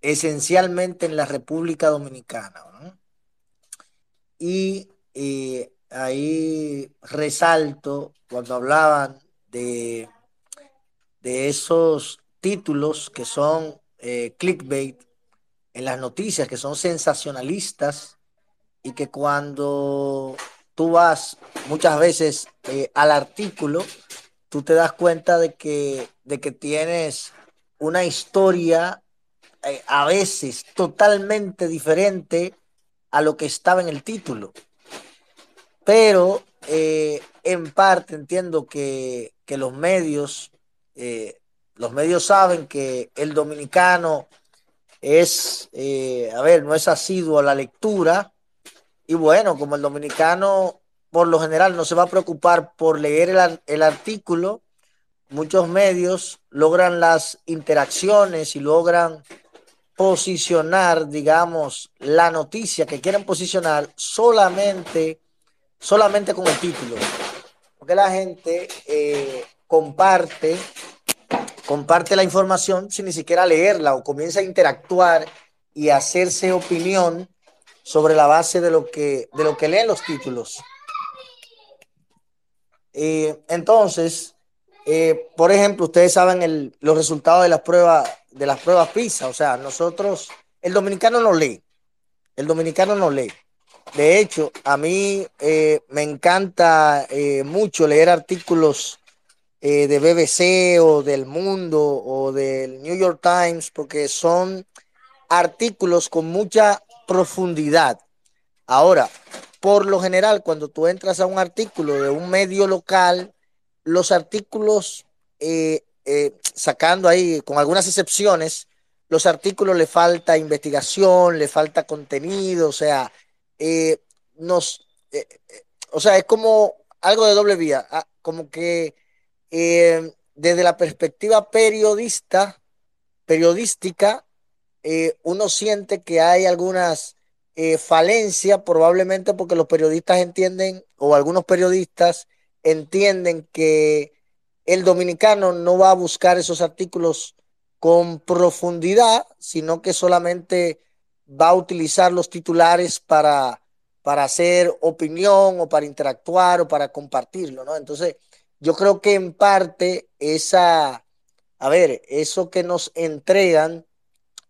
esencialmente en la República Dominicana. Y eh, ahí resalto cuando hablaban de, de esos títulos que son eh, clickbait en las noticias, que son sensacionalistas y que cuando tú vas muchas veces eh, al artículo, tú te das cuenta de que, de que tienes una historia eh, a veces totalmente diferente a lo que estaba en el título. Pero eh, en parte entiendo que, que los medios, los medios saben que el dominicano es, a ver, no es asiduo a la lectura, y bueno, como el dominicano por lo general no se va a preocupar por leer el, artículo, muchos medios logran las interacciones y logran posicionar, digamos, la noticia que quieren posicionar solamente, solamente con el título. Porque la gente eh, comparte, comparte la información sin ni siquiera leerla o comienza a interactuar y hacerse opinión sobre la base de lo que, de lo que leen los títulos. Eh, entonces, eh, por ejemplo, ustedes saben los resultados de las pruebas de las pruebas PISA. O sea, nosotros, el dominicano no lee. El dominicano no lee. De hecho, a mí eh, me encanta mucho leer artículos de BBC o del Mundo o del New York Times porque son artículos con mucha profundidad. Ahora, por lo general, cuando tú entras a un artículo de un medio local, los artículos, eh, eh, sacando ahí, con algunas excepciones, los artículos le falta investigación, le falta contenido, o sea, eh, nos, o sea, es como algo de doble vía, ah, como que desde la perspectiva periodista, periodística, eh, uno siente que hay algunas eh, falencias, probablemente porque los periodistas entienden, o algunos periodistas entienden que el dominicano no va a buscar esos artículos con profundidad, sino que solamente va a utilizar los titulares para, para hacer opinión o para interactuar o para compartirlo, ¿no? Entonces, yo creo que en parte esa, a ver, eso que nos entregan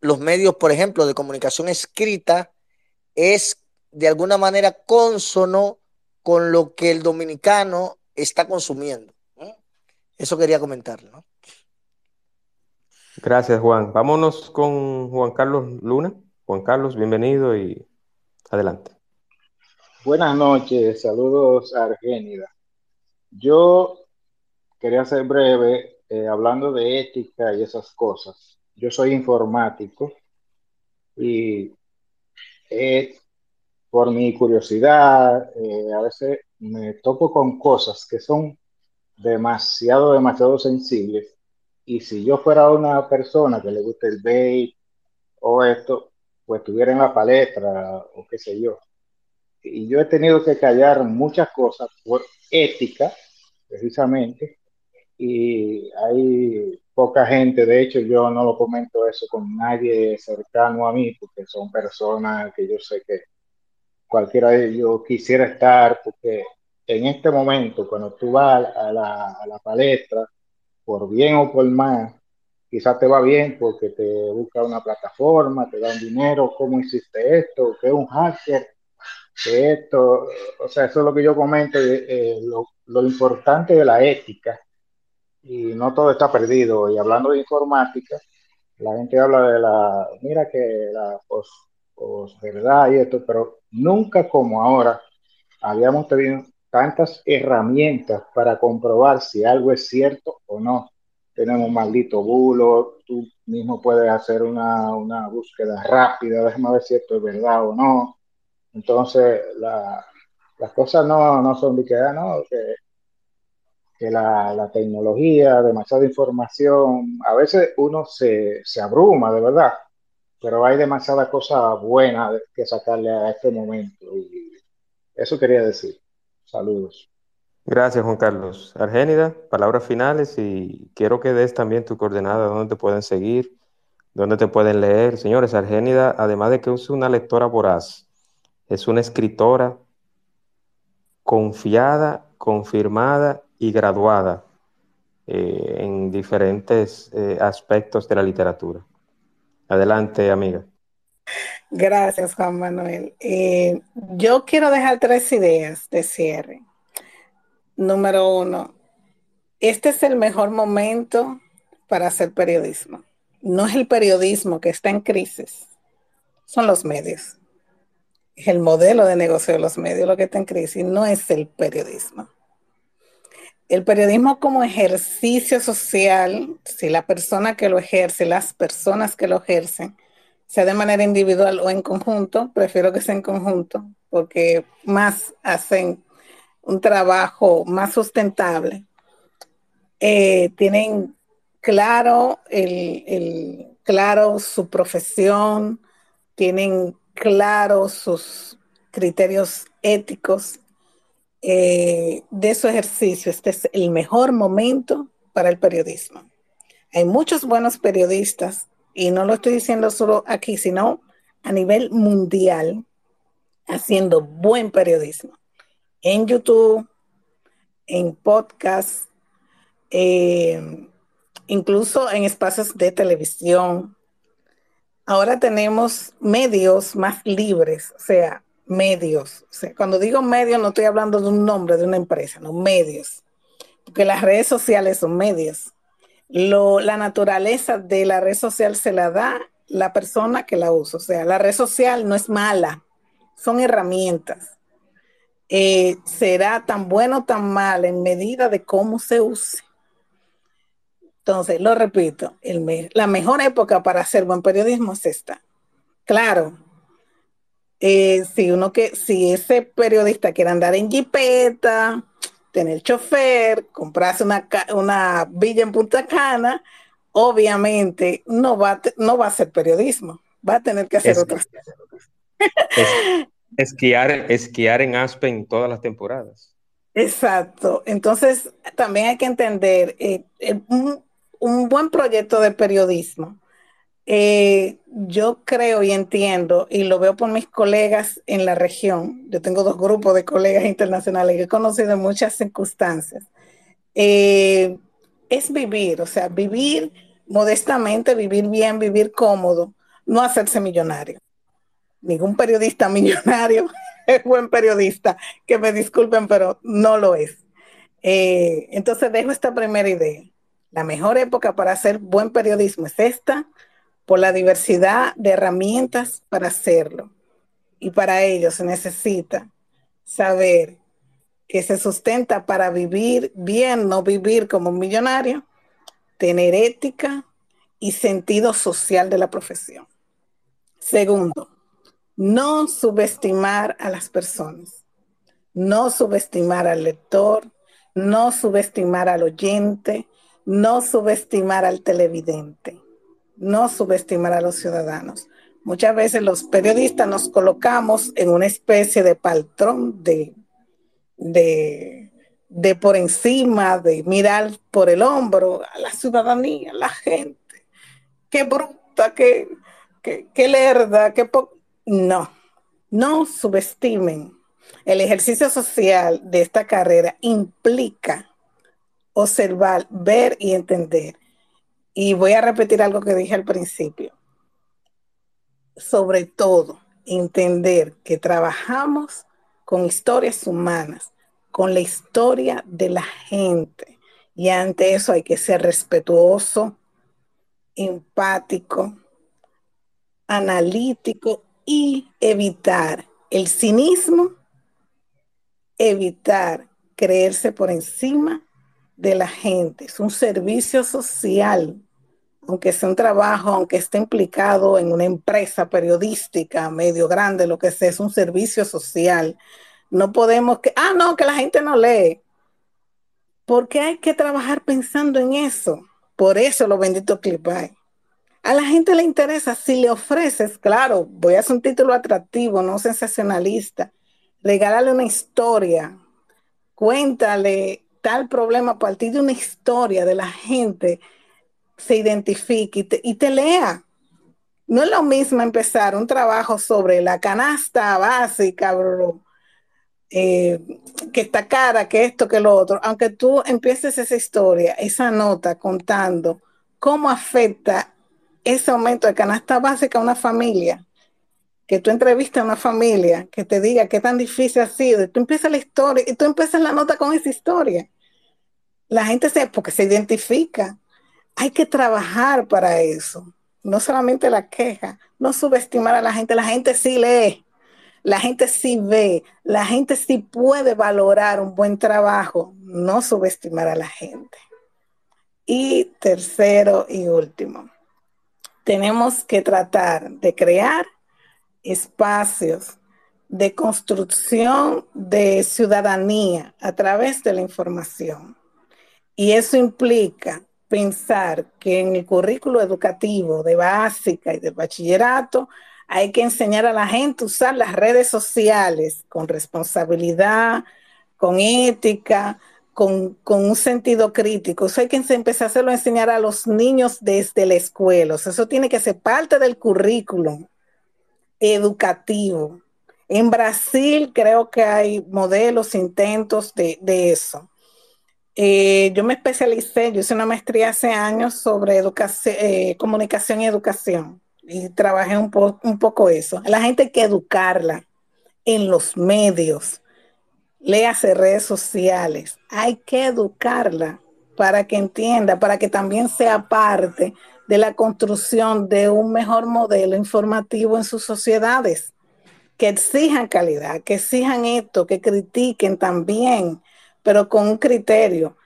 los medios, por ejemplo, de comunicación escrita, es de alguna manera consono con lo que el dominicano está consumiendo. Eso quería comentarlo. ¿no? Gracias, Juan. Vámonos con Juan Carlos Luna. Juan Carlos, bienvenido y adelante. Buenas noches, saludos a Argénida. Yo quería ser breve eh, hablando de ética y esas cosas. Yo soy informático y eh, por mi curiosidad, eh, a veces me toco con cosas que son demasiado, demasiado sensibles. Y si yo fuera una persona que le guste el bait o esto, pues estuviera en la palestra o qué sé yo. Y yo he tenido que callar muchas cosas por ética, precisamente, y hay poca gente, de hecho yo no lo comento eso con nadie cercano a mí, porque son personas que yo sé que cualquiera de ellos quisiera estar, porque en este momento, cuando tú vas a la, a palestra, por bien o por mal, quizás te va bien porque te busca una plataforma, te dan dinero, cómo hiciste esto, que es un hacker, esto, o sea, eso es lo que yo comento, eh, lo, lo, importante de la ética, y no todo está perdido, y hablando de informática, la gente habla de la, mira que la verdad y esto, pero nunca como ahora habíamos tenido tantas herramientas para comprobar si algo es cierto o no. Tenemos maldito bulo, tú mismo puedes hacer una, una búsqueda rápida, déjame ver si esto es verdad o no. Entonces, la, las cosas no, no son que, ah, no, que, la, la, tecnología, demasiada información, a veces uno se, se abruma, de verdad, pero hay demasiada cosa buena que sacarle a este momento. Eso quería decir. Saludos. Gracias, Juan Carlos. Argénida, palabras finales y quiero que des también tu coordenada, dónde te pueden seguir, dónde te pueden leer. Señores, Argénida, además de que es una lectora voraz, es una escritora confiada, confirmada y graduada eh, en diferentes eh, aspectos de la literatura. Adelante, amiga. Gracias, Juan Manuel. Eh, yo quiero dejar tres ideas de cierre. Número uno, este es el mejor momento para hacer periodismo. No es el periodismo que está en crisis, son los medios. El modelo de negocio de los medios lo que está en crisis, no es el periodismo. El periodismo como ejercicio social, si la persona que lo ejerce, las personas que lo ejercen, sea de manera individual o en conjunto, prefiero que sea en conjunto, porque más hacen un trabajo más sustentable. Eh, tienen claro, el, el, claro su profesión, tienen claro sus criterios éticos eh, de su ejercicio. Este es el mejor momento para el periodismo. Hay muchos buenos periodistas y no lo estoy diciendo solo aquí, sino a nivel mundial, haciendo buen periodismo en YouTube, en podcast, eh, incluso en espacios de televisión. Ahora tenemos medios más libres, o sea, medios. Cuando digo medios no estoy hablando de un nombre de una empresa, no, medios. Porque las redes sociales son medios la naturaleza de la red social se la da la persona que la usa. O sea, la red social no es mala, son herramientas. Eh, será tan bueno o tan mal en medida de cómo se use. Entonces, lo repito, el la mejor época para hacer buen periodismo es esta. Claro, eh, si uno que, si ese periodista quiere andar en jipeta, tener chofer, comprarse una, una villa en Punta Cana, obviamente no va, no va a ser periodismo, va a tener que hacer es, otras cosas. Es, esquiar, esquiar en Aspen todas las temporadas. Exacto. Entonces, también hay que entender, eh, un, un, buen proyecto de periodismo Eh, yo creo y entiendo, y lo veo por mis colegas en la región, yo tengo dos grupos de colegas internacionales que he conocido en muchas circunstancias, eh, es vivir, o sea, vivir modestamente, vivir bien, vivir cómodo, no hacerse millonario. Ningún periodista (laughs) millonario es buen periodista, que me disculpen, pero no lo es. Eh, entonces dejo esta primera idea. La mejor época para hacer buen periodismo es esta, por la diversidad de herramientas para hacerlo. Y para ello se necesita saber que se sustenta para vivir bien, no vivir como un millonario, tener ética y sentido social de la profesión. Segundo, no subestimar a las personas, no subestimar al lector, no subestimar al oyente, no subestimar al televidente no subestimar a los ciudadanos. Muchas veces los periodistas nos colocamos en una especie de patrón de, de, de por encima, de mirar por el hombro a la ciudadanía, a la gente. Qué bruta, qué, qué, qué lerda, qué No, no subestimen. El ejercicio social de esta carrera implica observar, ver y entender y voy a repetir algo que dije al principio. Sobre todo, entender que trabajamos con historias humanas, con la historia de la gente. Y ante eso hay que ser respetuoso, empático, analítico y evitar el cinismo, evitar creerse por encima de la gente. Es un servicio social aunque sea un trabajo, aunque esté implicado en una empresa periodística, medio grande, lo que sea, es un servicio social. No podemos que, ah, no, que la gente no lee. Porque hay que trabajar pensando en eso. Por eso los benditos clipay. A la gente le interesa, si le ofreces, claro, voy a hacer un título atractivo, no sensacionalista, regálale una historia, cuéntale tal problema a partir de una historia de la gente se identifique y te, lea. No es lo mismo empezar un trabajo sobre la canasta básica, bro, eh, que está cara, que esto, que lo otro, aunque tú empieces esa historia, esa nota contando cómo afecta ese aumento de canasta básica a una familia, que tú entrevistas a una familia, que te diga qué tan difícil ha sido, y tú empiezas la historia, y tú empiezas la nota con esa historia. La gente se, porque se identifica, hay que trabajar para eso. No solamente la queja, no subestimar a la gente. La gente sí lee, la gente sí ve, la gente sí puede valorar un buen trabajo. No subestimar a la gente. Y tercero y último, tenemos que tratar de crear espacios de construcción de ciudadanía a través de la información. Y eso implica pensar que en el currículo educativo de básica y de bachillerato hay que enseñar a la gente a usar las redes sociales con responsabilidad, con ética, con, un sentido crítico. Eso hay que empezar a hacerlo enseñar a los niños desde la escuela. eso tiene que ser parte del currículo educativo. En Brasil creo que hay modelos, intentos de eso. Eh, yo me especialicé, yo hice una maestría hace años sobre educación, eh, comunicación y educación y trabajé un, poco eso. la gente hay que educarla en los medios, léase redes sociales, hay que educarla para que entienda, para que también sea parte de la construcción de un mejor modelo informativo en sus sociedades, que exijan calidad, que exijan esto, que critiquen también pero con un criterio.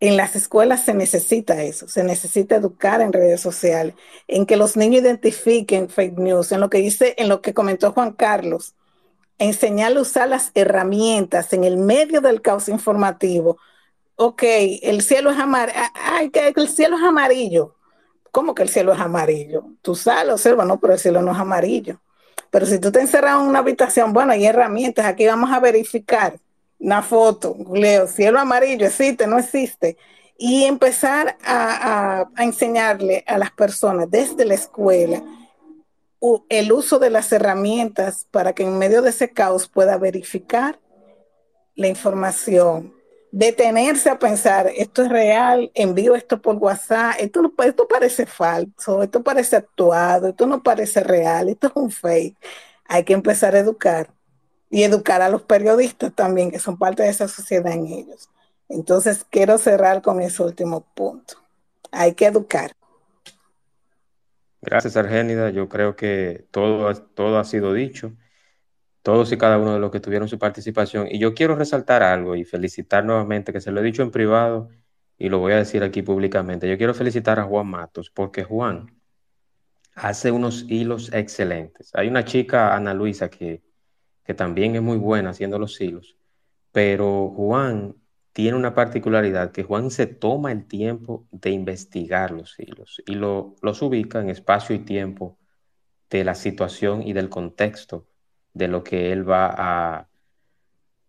En las escuelas se necesita eso, se necesita educar en redes sociales, en que los niños identifiquen fake news, en lo que dice, en lo que comentó Juan Carlos, enseñarle a usar las herramientas en el medio del caos informativo. Ok, el cielo es amarillo, ay, que el cielo es amarillo. ¿Cómo que el cielo es amarillo? Tú sales, observa, no, pero el cielo no es amarillo. Pero si tú te encerras en una habitación, bueno, hay herramientas, aquí vamos a verificar una foto, leo, cielo amarillo, existe, no existe. y empezar a, enseñarle a las personas desde la escuela el uso de las herramientas para que en medio de ese caos pueda verificar la información, detenerse a pensar, esto es real, envío esto por WhatsApp, esto, esto parece falso, esto parece actuado, esto no parece real, esto es un fake. Hay que empezar a educar y educar a los periodistas también, que son parte de esa sociedad en ellos. Entonces, quiero cerrar con ese último punto. Hay que educar. Gracias, Argénida. Yo creo que todo, todo ha sido dicho, todos y cada uno de los que tuvieron su participación. Y yo quiero resaltar algo y felicitar nuevamente, que se lo he dicho en privado y lo voy a decir aquí públicamente. Yo quiero felicitar a Juan Matos, porque Juan hace unos hilos excelentes. Hay una chica, Ana Luisa, que, que también es muy buena haciendo los hilos, pero Juan tiene una particularidad que Juan se toma el tiempo de investigar los hilos y lo, los ubica en espacio y tiempo de la situación y del contexto de lo que él va a,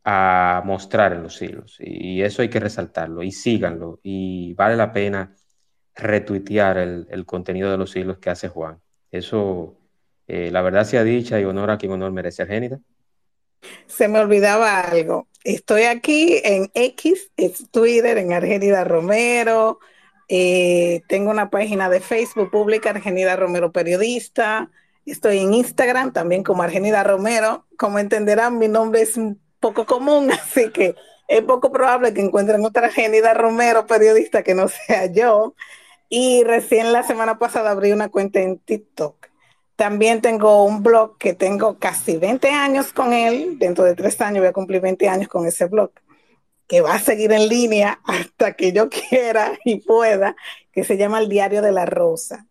a mostrar en los hilos. Y eso hay que resaltarlo y síganlo. Y vale la pena retuitear el, el contenido de los hilos que hace Juan. Eso, eh, la verdad sea dicha y honor a quien honor merece. Argénida. Se me olvidaba algo. Estoy aquí en X, es Twitter, en Argenida Romero. Eh, tengo una página de Facebook pública, Argenida Romero Periodista. Estoy en Instagram también como Argenida Romero. Como entenderán, mi nombre es un poco común, (laughs) así que es poco probable que encuentren otra Argenida Romero periodista que no sea yo. Y recién la semana pasada abrí una cuenta en TikTok también tengo un blog que tengo casi 20 años con él. Dentro de tres años voy a cumplir 20 años con ese blog, que va a seguir en línea (laughs) hasta que yo quiera y pueda, que se llama El Diario de la Rosa.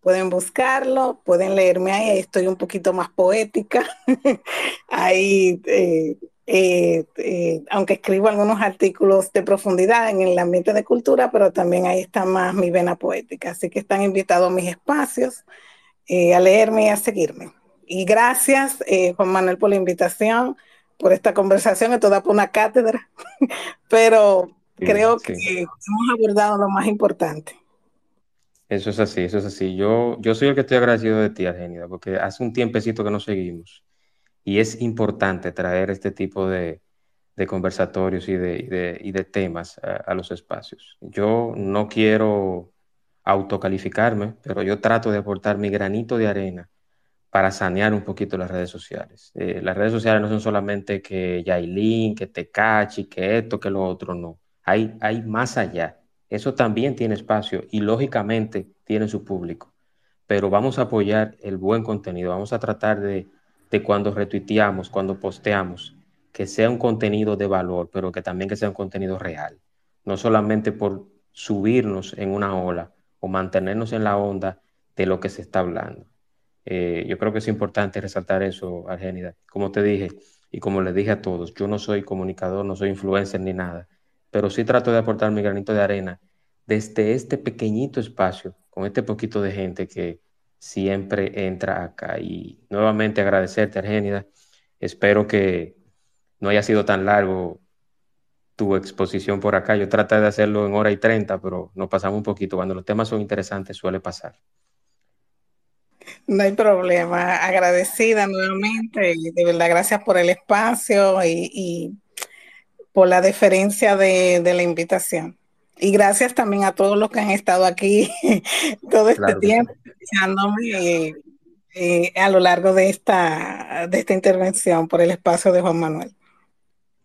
Pueden buscarlo, pueden leerme ahí, estoy un poquito más poética. (laughs) ahí, eh, eh, eh, aunque escribo algunos artículos de profundidad en el ambiente de cultura, pero también ahí está más mi vena poética. Así que están invitados a mis espacios eh, a leerme y a seguirme. Y gracias, eh, Juan Manuel, por la invitación, por esta conversación. Esto da por una cátedra, (laughs) pero creo que hemos abordado lo más importante. Eso es así, eso es así. Yo, yo soy el que estoy agradecido de ti, Argenida, porque hace un tiempecito que nos seguimos y es importante traer este tipo de, de conversatorios y de, y de, temas a, los espacios. Yo no quiero autocalificarme, pero yo trato de aportar mi granito de arena para sanear un poquito las redes sociales. Eh, las redes sociales no son solamente que Yailin, que Tecachi, que esto, que lo otro, no. Hay, hay más allá. Eso también tiene espacio y lógicamente tiene su público. Pero vamos a apoyar el buen contenido. Vamos a tratar de, de cuando retuiteamos, cuando posteamos, que sea un contenido de valor, pero que también que sea un contenido real. No solamente por subirnos en una ola, o mantenernos en la onda de lo que se está hablando. Eh, yo creo que es importante resaltar eso, Argénida. Como te dije y como le dije a todos, yo no soy comunicador, no soy influencer ni nada, pero sí trato de aportar mi granito de arena desde este pequeñito espacio, con este poquito de gente que siempre entra acá. Y nuevamente agradecerte, Argénida. Espero que no haya sido tan largo tu exposición por acá. Yo traté de hacerlo en hora y treinta, pero nos pasamos un poquito. Cuando los temas son interesantes suele pasar. No hay problema. Agradecida nuevamente. De verdad, gracias por el espacio y, por la deferencia de, la invitación. Y gracias también a todos los que han estado aquí (laughs) todo este tiempo, escuchándome eh, a lo largo de esta, de esta intervención por el espacio de Juan Manuel.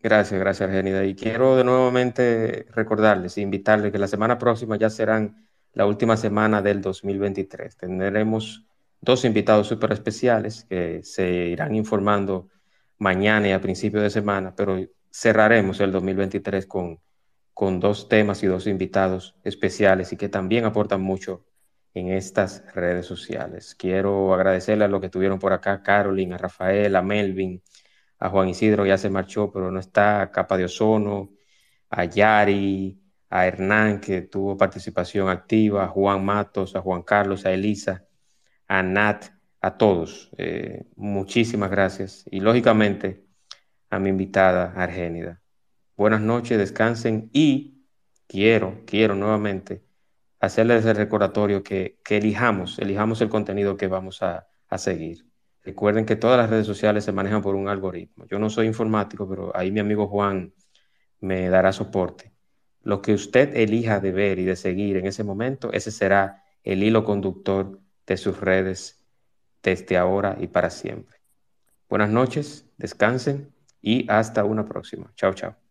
Gracias, gracias, Argenida. Y quiero de nuevamente recordarles e invitarles que la semana próxima ya serán la última semana del 2023. Tendremos dos invitados súper especiales que se irán informando mañana y a principio de semana, pero cerraremos el 2023 con, con dos temas y dos invitados especiales y que también aportan mucho en estas redes sociales. Quiero agradecerle a los que tuvieron por acá, Carolyn, a Rafael, a Melvin, a Juan Isidro ya se marchó, pero no está, a Capa de Ozono, a Yari, a Hernán, que tuvo participación activa, a Juan Matos, a Juan Carlos, a Elisa, a Nat, a todos. Eh, muchísimas gracias. Y lógicamente a mi invitada Argénida. Buenas noches, descansen y quiero, quiero nuevamente hacerles el recordatorio que, que elijamos, elijamos el contenido que vamos a, a seguir. Recuerden que todas las redes sociales se manejan por un algoritmo. Yo no soy informático, pero ahí mi amigo Juan me dará soporte. Lo que usted elija de ver y de seguir en ese momento, ese será el hilo conductor de sus redes desde ahora y para siempre. Buenas noches, descansen y hasta una próxima. Chao, chao.